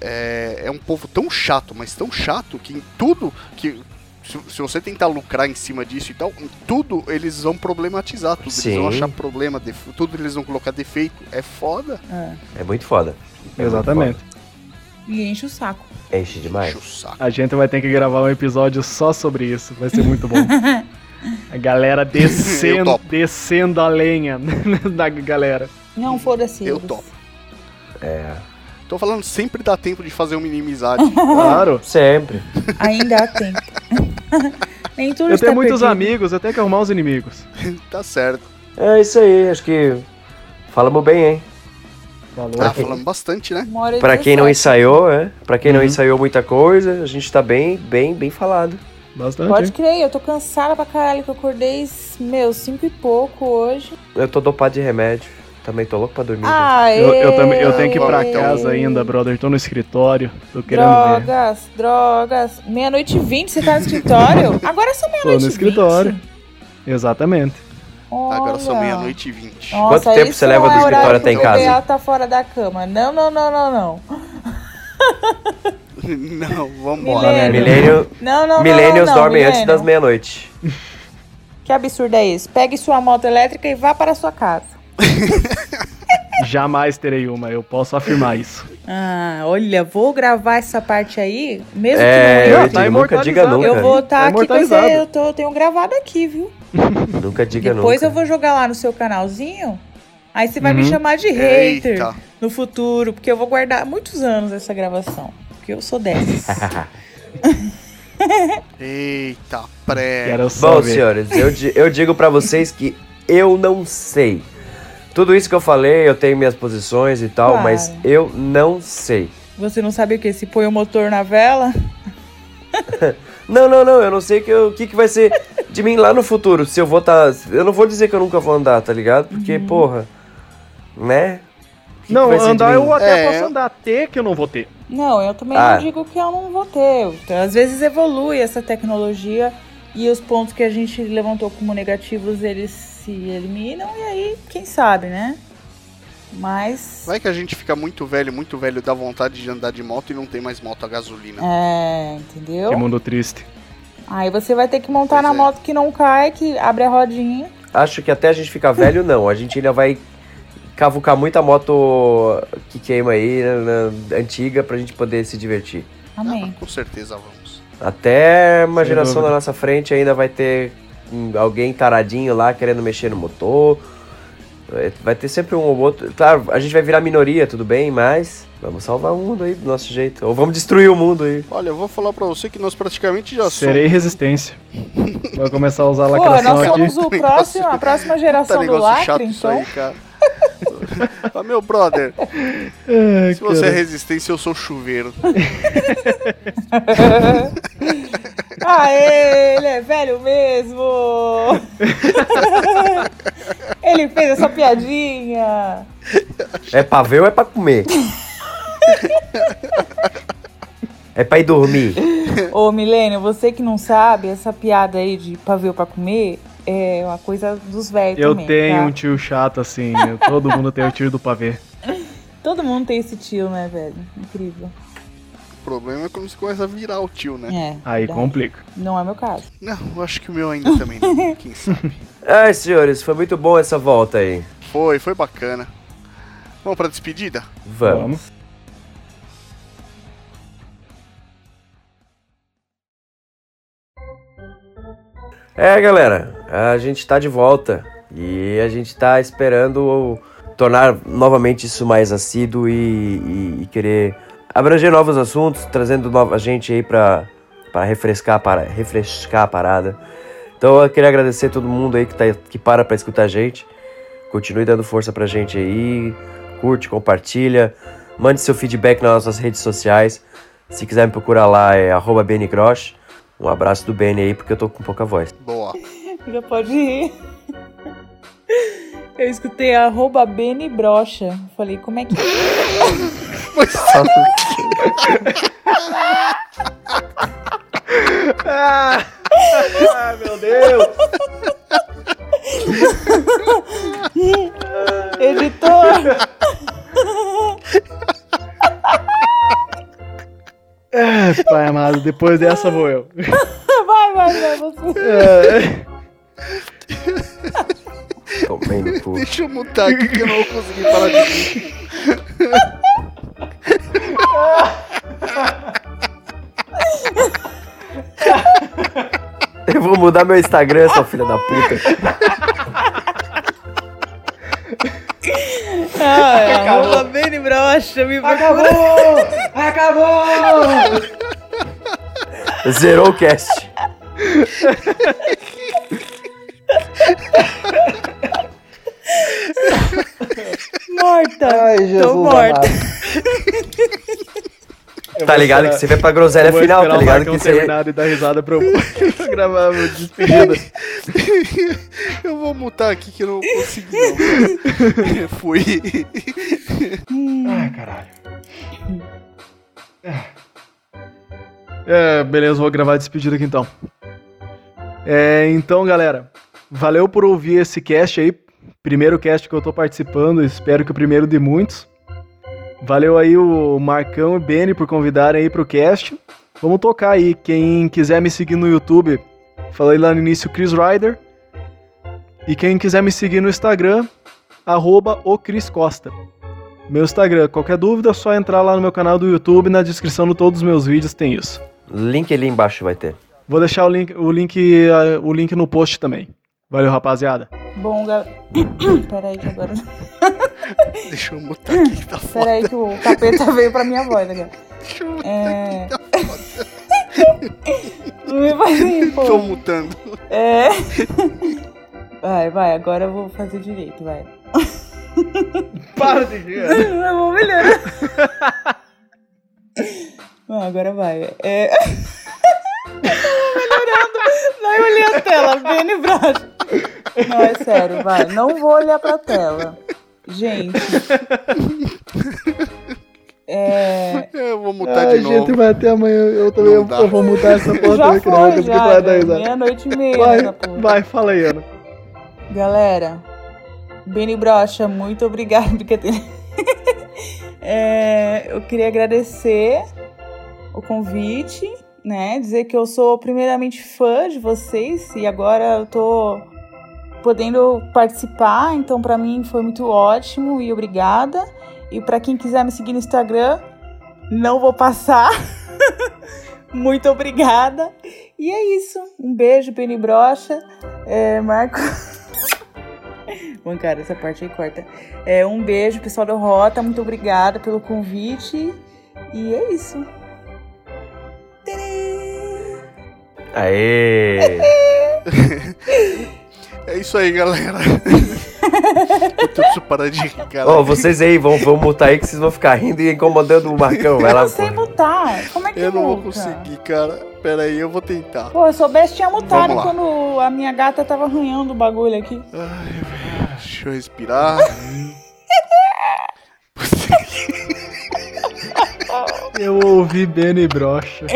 é, é um povo tão chato, mas tão chato que em tudo que se, se você tentar lucrar em cima disso e tal, em tudo eles vão problematizar, tudo eles vão Sim. achar problema, tudo eles vão colocar defeito, é foda. É muito foda. É muito Exatamente. e enche o saco. foda. Enche demais. Enche o saco. A gente vai ter que gravar um episódio só sobre isso. Vai ser muito bom. A galera Eu descendo, descendo a lenha da galera. Não, foda-se. Eu eles. topo. É. Tô falando, sempre dá tempo de fazer uma inimizade. Claro. Sempre. Ainda há tempo. Nem tudo Eu tenho muitos perdido. amigos, eu tenho que arrumar os inimigos. tá certo. É isso aí, acho que. Falamos bem, hein? Falou. Tá falando bastante, né? Pra quem não 17. ensaiou, é. Pra quem não Uhum. ensaiou muita coisa, a gente tá bem, bem, bem falado. Bastante. Pode hein? crer, eu tô cansada pra caralho, que eu acordei, meu, cinco e pouco hoje. Eu tô dopado de remédio. Também tô louco pra dormir. Ah, Eu, eu, também, eu tenho que ir pra casa ainda, brother. Tô no escritório. Tô querendo ver. Drogas, drogas. Meia-noite e vinte, você tá no escritório? Agora são Tô meia-noite no e escritório. vinte. Exatamente. Agora são Olha. meia-noite e vinte. Quanto tempo isso você leva não do é escritório até em o casa? PA tá fora da cama. Não, não, não, não, não. Não, vambora. Milênio. Milênio, Não, não, millennials não, não, dormem antes das meia-noite. Que absurdo é esse? Pegue sua moto elétrica e vá para a sua casa. Jamais terei uma, eu posso afirmar isso. Ah, olha, vou gravar essa parte aí, mesmo É, que eu não tá digo, nunca diga imortalizado. nunca. eu vou estar Tá aqui, pois imortalizado. é, eu tô, eu tenho gravado aqui, viu? Nunca diga Depois nunca. eu vou jogar lá no seu canalzinho. Aí você vai me Uhum. chamar de hater Eita. no futuro, porque eu vou guardar muitos anos essa gravação. Porque eu sou dessas. Eita, pré. Bom, senhores, eu, eu digo pra vocês que eu não sei. Tudo isso que eu falei, eu tenho minhas posições e tal, Claro. mas eu não sei. Você não sabe o que? Se põe o motor na vela? Não, não, não, eu não sei que o que, que vai ser de mim lá no futuro. Se eu vou estar. eu não vou dizer que eu nunca vou andar, tá ligado? Porque, Uhum. porra. Né? Que que Não, de andar eu até É. posso andar, ter que eu não vou ter. Não, eu também Ah. não digo que eu não vou ter. Às vezes evolui essa tecnologia e os pontos que a gente levantou como negativos, eles se eliminam e aí, quem sabe, né? Mas... Vai que a gente fica muito velho, muito velho, dá vontade de andar de moto e não tem mais moto a gasolina. É, entendeu? Que mundo triste. Aí você vai ter que montar Pois na é. moto que não cai, que abre a rodinha. Acho que até a gente ficar velho, não. A gente ainda vai cavucar muita moto que queima aí, né, na- antiga, pra gente poder se divertir. Amém. Ah, com certeza vamos. Até uma Sem geração dúvida. da nossa frente ainda vai ter alguém taradinho lá querendo mexer no motor. Vai- Vai ter sempre um ou outro. Claro, a gente vai virar minoria, tudo bem, mas vamos salvar o mundo aí do nosso jeito. Ou vamos destruir o mundo aí. Olha, eu vou falar pra você que nós praticamente já Serei resistência. Vai começar a usar a Pô, lacração nós aqui. somos o próximo, a próxima somos. Tá geração do lacre, chato isso então. aí, cara. Ah, meu brother, Ai, se você é cara. resistência, eu sou chuveiro. Ah, ele é velho mesmo! ele fez essa piadinha. É pra ver ou é pra comer? é pra ir dormir. Ô, Milênio, você que não sabe, essa piada aí de pavio pra comer é uma coisa dos velhos Eu também, tenho tá? um tio chato assim. eu- Todo mundo tem o tio do pavê. Todo mundo tem esse tio, né, velho? Incrível. Problema é quando você começa a virar o tio, né? É. Aí verdade. complica. Não é meu caso. Não, eu acho que o meu ainda também não. Quem sabe? Ai, senhores, foi muito bom essa volta aí. Foi, foi bacana. Vamos pra despedida? Vamos. É, galera, a gente tá de volta e a gente tá esperando tornar novamente isso mais assíduo e, e- e querer abranger novos assuntos, trazendo nova gente aí pra, pra refrescar, para, refrescar a parada. Então eu queria agradecer a todo mundo aí que, tá, que para pra escutar a gente. Continue dando força pra gente aí. Curte, compartilha. Mande seu feedback nas nossas redes sociais. Se quiser me procurar lá é Grosch. Um abraço do Benny aí, porque eu tô com pouca voz. Boa. Já pode rir. Eu escutei arroba Beni Brocha. Falei, como é que Ah, ah, meu Deus! Editor! Ah, pai amado, depois dessa vou eu. Vai, vai, vai, você. É, Tomei no cu. Deixa eu mutar aqui que eu não vou conseguir parar de rir. Eu vou mudar meu Instagram, sua filha da puta. Ah, arroba Beni Brocha. Me acabou! Acabou! Zerou o cast. Morta. Ai, Tô Jesus morta. Eu Tá ligado esperar- que você vai pra groselha final, tá ligado que você... terminar e dar risada pra eu gravar a despedida. Eu vou mutar aqui que eu não consegui não. Fui. Ai, caralho. É, beleza, vou gravar a despedida aqui então. É, então, galera, valeu por ouvir esse cast aí. Primeiro cast que eu tô participando, espero que o primeiro de muitos. Valeu aí o Marcão e o Beni por convidarem aí pro cast. Vamos tocar aí. Quem quiser me seguir no YouTube, falei lá no início Chris Ryder. E quem quiser me seguir no Instagram, arroba o Cris Costa. Meu Instagram, qualquer dúvida é só entrar lá no meu canal do YouTube, na descrição de todos os meus vídeos tem isso. Link ali embaixo vai ter. Vou deixar o link, o link, ah, o link no post também. Valeu, rapaziada. Bom, galera. Peraí que agora. Deixa eu mutar aqui que tá foda. Peraí que o capeta veio pra minha voz agora. É. Não me faz rir, pô. Tô mutando. É. Vai, vai, agora eu vou fazer direito, vai. Para de rir. Eu vou melhorar. Não, agora vai. É. Eu vou melhorando. Vai olhar a tela, Beni Brocha. Não, é sério, vai. Não vou olhar pra tela. Gente. É. Eu vou mutar Ai, de novo. gente, vai até amanhã. Eu também eu, vou mudar essa porra Já também, que não vai foi, já. falar da risada. Meia-noite e meia, Vai, vai, fala aí, Ana. Galera, Beni Brocha, muito obrigada. Brincadeira. É, eu queria agradecer o convite, né? Dizer que eu sou primeiramente fã de vocês e agora eu tô podendo participar, então pra mim foi muito ótimo e obrigada. E pra quem quiser me seguir no Instagram, não vou passar. muito obrigada. E é isso. Um beijo, Beni Brocha. É, Marco. Bom, cara, essa parte aí corta. É, um beijo, pessoal do Rota. Muito obrigada pelo convite. E é isso. Aê! É isso aí, galera. eu preciso parar de rir, cara. Ó, vocês aí vão, vão mutar aí que vocês vão ficar rindo e incomodando o Marcão. Vai Eu lá, não sei pô. mutar. Como é que Eu não vou muta? conseguir, cara. Pera aí, eu vou tentar. Pô, eu soubesse tinha mutado quando a minha gata tava arranhando o bagulho aqui. Ai, deixa eu respirar. Eu ouvi Benny Brocha.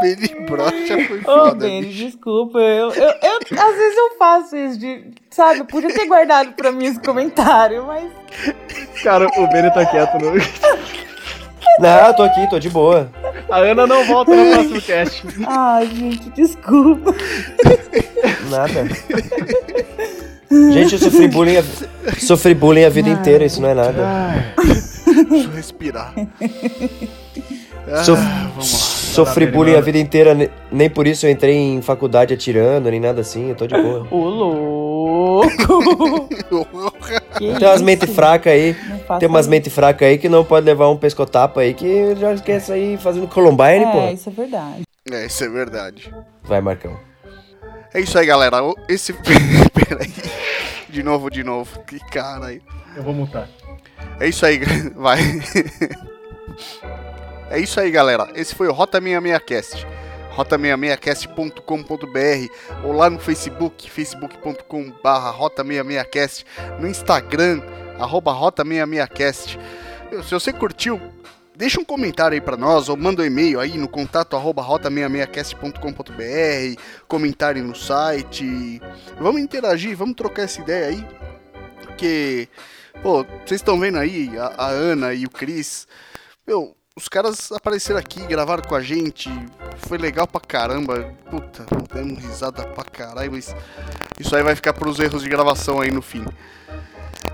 Benny Brocha foi Ô, foda, Benny, bicho. desculpa. Eu, eu, eu- às vezes eu faço isso de. Sabe, eu podia ter guardado pra mim esse comentário, mas. Cara, o Benny tá quieto. No... Não, tô aqui, tô de boa. A Ana não volta no próximo cast. Ai, gente, desculpa. Nada. Gente, eu sofri bullying, a... sofri bullying a vida inteira, isso não é nada. Deixa eu respirar. Ah, Sof- Sofri bullying a vida inteira, ne- nem por isso eu entrei em faculdade atirando, nem nada assim, eu tô de boa. Ô, louco. Tem umas mentes fracas aí, tem umas mentes fracas aí que não pode levar um pescotapa aí que já quer sair fazendo Columbine, É, pô. isso é verdade. É, isso é verdade. Vai, Marcão. É isso aí, galera. Esse. Peraí. De novo, de novo. Que cara aí. Eu vou mutar. É isso aí, vai. É isso aí, galera. Esse foi o Rota 66cast. rota66cast.com.br ou lá no Facebook, facebook.com barra rota66cast, no Instagram, arroba rota66cast. Meu, Se você curtiu, deixa um comentário aí pra nós, ou manda um e-mail aí no contato arroba rota66cast.com.br, comentário no site. Vamos interagir, vamos trocar essa ideia aí, porque, pô, vocês estão vendo aí a, a Ana e o Cris, meu, os caras apareceram aqui, gravaram com a gente, foi legal pra caramba, puta, demos risada pra caralho, mas isso aí vai ficar pros erros de gravação aí no fim.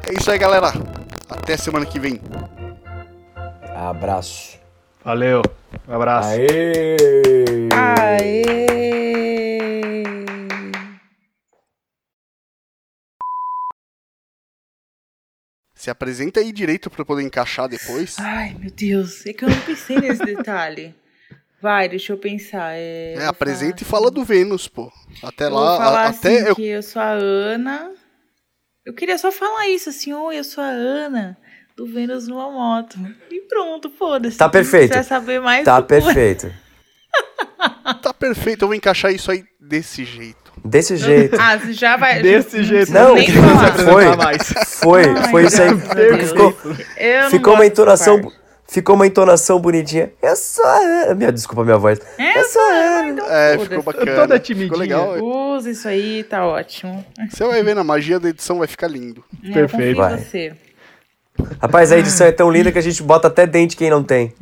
É isso aí, galera. Até semana que vem. Abraço. Valeu. Um abraço. Aê! Aê! Se apresenta aí direito pra eu poder encaixar depois. Ai, meu Deus, é que eu não pensei nesse detalhe. Vai, deixa eu pensar. É, É, apresenta e falar fala do Vênus, pô. Até Eu lá, vou falar a- até assim eu. que eu sou a Ana. Eu queria só falar isso, assim, oi, eu sou a Ana do Vênus numa moto. E pronto, foda-se. Tá Se perfeito. quiser saber mais, Tá perfeito. Tá perfeito, eu vou encaixar isso aí desse jeito. Desse jeito. Ah, você já vai. Desse jeito. Não, nem falar. Foi. mais. Foi, Ai, foi isso aí. Ficou, Eu não ficou uma entonação. Ficou uma entonação bonitinha. Eu sou a Ana. Minha, desculpa a minha voz. É, Eu sou a Ana. então É, ficou bacana. Toda Ficou timidinha. legal. Usa isso aí, tá ótimo. Você vai ver na magia da edição, vai ficar lindo. É, Perfeito. Eu confio em Vai. você. Rapaz, a edição é tão linda que a gente bota até dente quem não tem.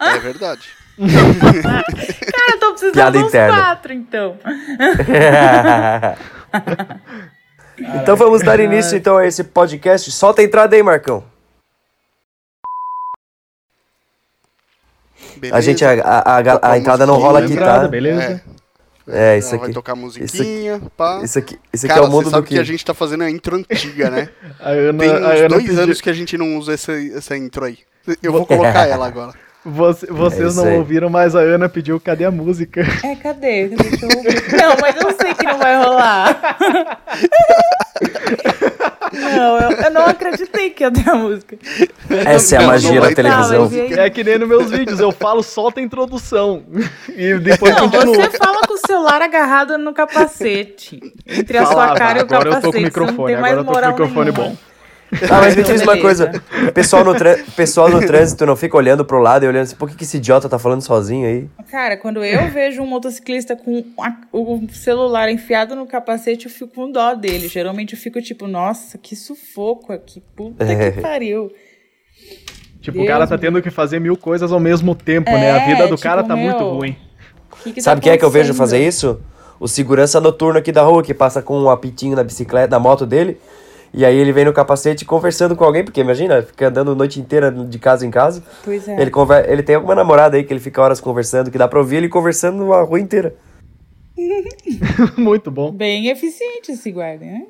É verdade. Cara, eu tô precisando Piada dos interna. quatro, então. então vamos dar início então a esse podcast. Solta a entrada aí, Marcão. Beleza? A gente a, a, a, a entrada não rola aqui, Entrada, tá? beleza? É, isso Ela vai aqui. tocar musiquinha, pá. Isso aqui, isso aqui Cara, é o mundo você do sabe que. que a gente tá fazendo a intro antiga, né? A Ana, Tem a uns Ana dois pediu- anos que a gente não usa essa, essa intro aí. Eu vou colocar ela agora. Você- vocês É não ouviram, mas a Ana pediu cadê a música? É, cadê? Deixa eu ouvir. Não, mas eu sei que não vai rolar. Não, eu, eu não acreditei que ia ter a música. Essa é a magia da televisão. aí? É que nem nos meus vídeos, eu falo solta a introdução. E depois Não, continua. você fala com o celular agarrado no capacete. Entre a sua Falava, cara e o agora eu capacete. tô com o microfone, agora eu tô com o moral microfone nenhuma. bom. Ah, mas me diz uma coisa. O pessoal no, pessoal no trânsito não fica olhando pro lado e olhando assim, por que, que esse idiota tá falando sozinho aí? Cara, quando eu vejo um motociclista com a- o celular enfiado no capacete, eu fico com dó dele. Geralmente eu fico tipo, nossa, que sufoco aqui. Puta É. que pariu. Tipo, o cara tá Deus tendo que fazer mil coisas ao mesmo tempo, né? A É, vida do tipo, cara tá muito meu, ruim. Que que Sabe tá quem é que eu vejo fazer isso? O segurança noturno aqui da rua, que passa com um apitinho na bicicleta, na moto dele. E aí ele vem no capacete conversando com alguém, porque imagina, fica andando a noite inteira de casa em casa. Pois é. Ele, conver... ele tem alguma namorada aí que ele fica horas conversando, que dá pra ouvir ele conversando a rua inteira. muito bom. Bem eficiente esse guarda, né?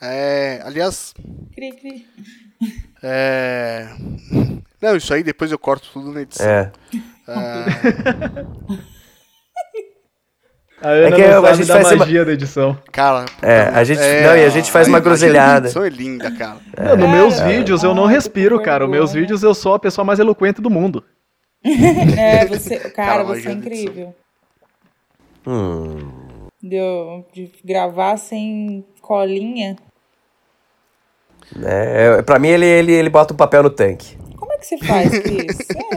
É, aliás, Cri, cri. é... Não, isso aí depois eu corto tudo na edição. É. É, A Ana que a não sabe gente da faz uma- magia da edição. cara... É, a gente- não, e a gente faz uma magia da groselhada. edição é linda, cara. Não, nos meus vídeos eu não respiro, que cara. Nos meus vídeos eu sou a pessoa mais eloquente do mundo. É, você. Cara, Cara, você é da incrível. Hum. Deu de gravar sem colinha. É, é, pra mim, ele, ele, ele bota um papel no tanque. Como é que você faz, Cris?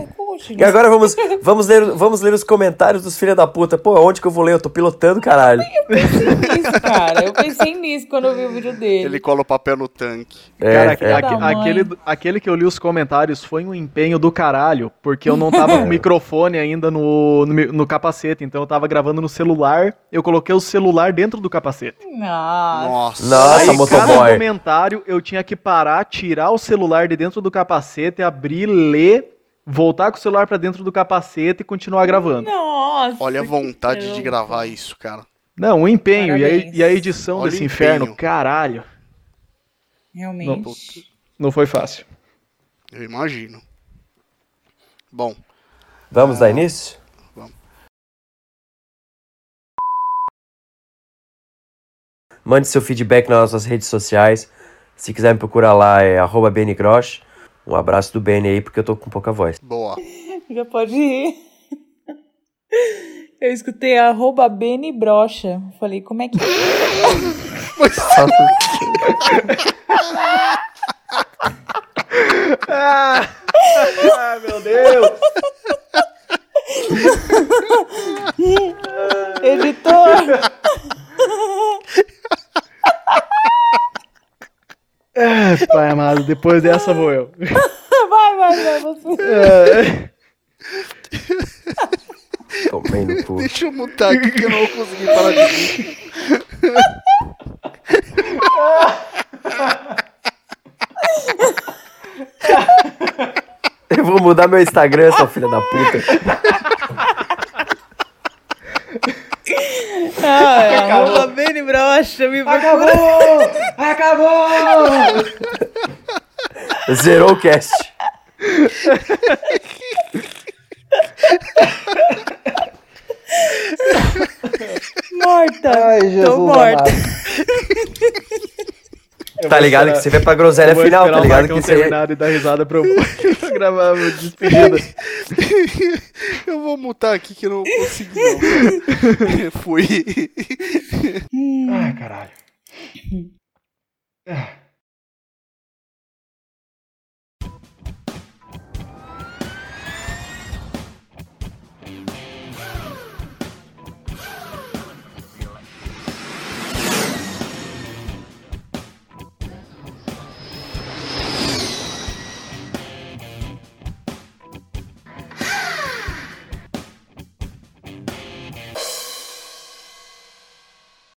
É, E agora vamos, vamos, ler, vamos ler os comentários dos filha da puta. Pô, onde que eu vou ler? Eu tô pilotando, caralho. nisso, cara. Eu pensei nisso quando eu vi o vídeo dele. Ele cola o papel no tanque. É, Cara, é. aque- aquele, aquele que eu li os comentários foi um empenho do caralho, porque eu não tava com o microfone ainda no, no, no capacete, então eu tava gravando no celular, eu coloquei o celular dentro do capacete. Nossa. Nossa. Aí, cada motoboy. comentário eu tinha que parar, tirar o celular de dentro do capacete, abrir, ler, voltar com o celular pra dentro do capacete e continuar gravando. Nossa. Olha a vontade de gravar isso, cara. Não, um empenho, e a, Parabéns. e a edição Olha desse o inferno, caralho, Realmente. não foi fácil. Eu imagino. Bom, Vamos dar início? Vamos. Mande seu feedback nas nossas redes sociais. Se quiser me procurar lá, é arroba. Um abraço do Benny aí, porque eu tô com pouca voz. boa. Já pode ir. Eu escutei arroba Beni Brocha. Falei, como é que Ah, meu Deus! Editor! É, pai amado, depois dessa vou eu. Vai, vai, vai, você. É, Tomei no cu. Deixa eu mutar aqui que eu não vou conseguir parar de rir. Eu vou mudar meu Instagram, sua filha da puta. Ah, é, arroba Beni Brocha. Me acabou! Acabou! Zerou o cast. Morta. Ai, Tô morta. Tá ligado que você vai pra groselha final, esperar tá ligado que você... terminar e dar risada pra eu pra gravar a despedida. Eu vou mutar aqui que eu não consegui, não. Fui. Ai, caralho. Ah.